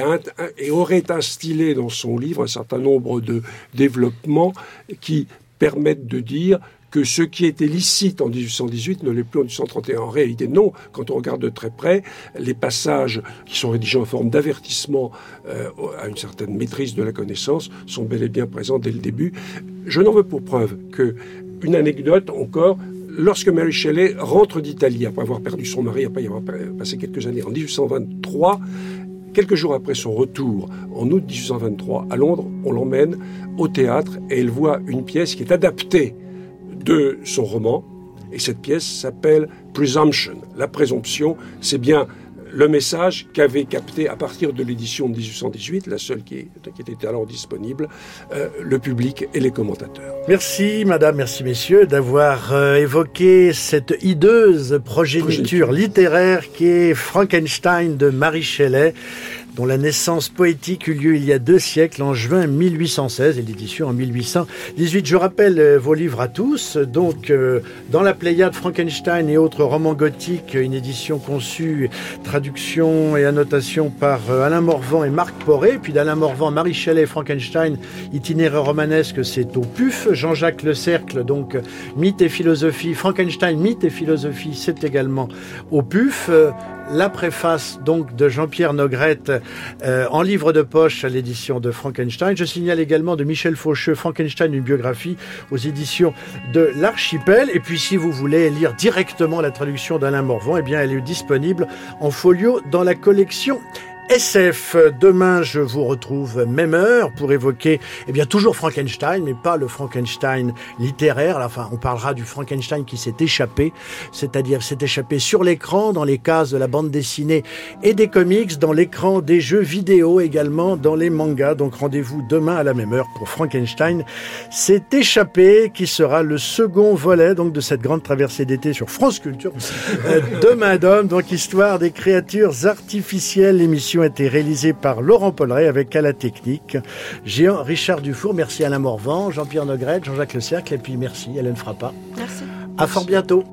S5: aurait instillé dans son livre un certain nombre de développements qui permettent de dire que ce qui était licite en 1818 ne l'est plus en 1831. En réalité, non. Quand on regarde de très près, les passages qui sont rédigés en forme d'avertissement euh, à une certaine maîtrise de la connaissance sont bel et bien présents dès le début. Je n'en veux pour preuve que une anecdote encore lorsque Mary Shelley rentre d'Italie, après avoir perdu son mari, après y avoir passé quelques années, en 1823, quelques jours après son retour, en août 1823, à Londres, on l'emmène au théâtre et elle voit une pièce qui est adaptée de son roman. Et cette pièce s'appelle Presumption, la présomption. C'est bien le message qu'avait capté à partir de l'édition de 1818, la seule qui, était alors disponible, euh, le public et les commentateurs.
S1: Merci madame, merci messieurs d'avoir euh, évoqué cette hideuse progéniture littéraire qui est Frankenstein de Marie Shelley dont la naissance poétique eut lieu il y a deux siècles, en juin 1816, et l'édition en 1818. Je rappelle euh, vos livres à tous. Donc, euh, dans la Pléiade, Frankenstein et autres romans gothiques, une édition conçue, traduction et annotation par euh, Alain Morvan et Marc Poré. Puis d'Alain Morvan, Marie Shelley, Frankenstein, itinéraire romanesque, c'est au PUF. Jean-Jacques Le Cercle, donc mythe et philosophie. Frankenstein, mythe et philosophie, c'est également au PUF la préface donc de Jean-Pierre Nogrette euh, en livre de poche à l'édition de Frankenstein. Je signale également de Michel Faucheux, Frankenstein, une biographie aux éditions de l'Archipel. Et puis si vous voulez lire directement la traduction d'Alain Morvan, eh bien elle est disponible en folio dans la collection SF. Demain, je vous retrouve même heure pour évoquer, eh bien, toujours Frankenstein, mais pas le Frankenstein littéraire. Enfin, on parlera du Frankenstein qui s'est échappé, c'est-à-dire s'est échappé sur l'écran, dans les cases de la bande dessinée et des comics, dans l'écran des jeux vidéo également, dans les mangas. Donc, rendez-vous demain à la même heure pour Frankenstein s'est échappé, qui sera le second volet, donc, de cette grande traversée d'été sur France Culture, euh, demain d'homme, donc, histoire des créatures artificielles, a été réalisée par Laurent Polleret avec à la technique Géant Richard Dufour. Merci Alain Morvan, Jean-Pierre Nogret, Jean-Jacques Le Cercle et puis merci Hélène Frappa.
S2: Merci.
S1: À fort bientôt.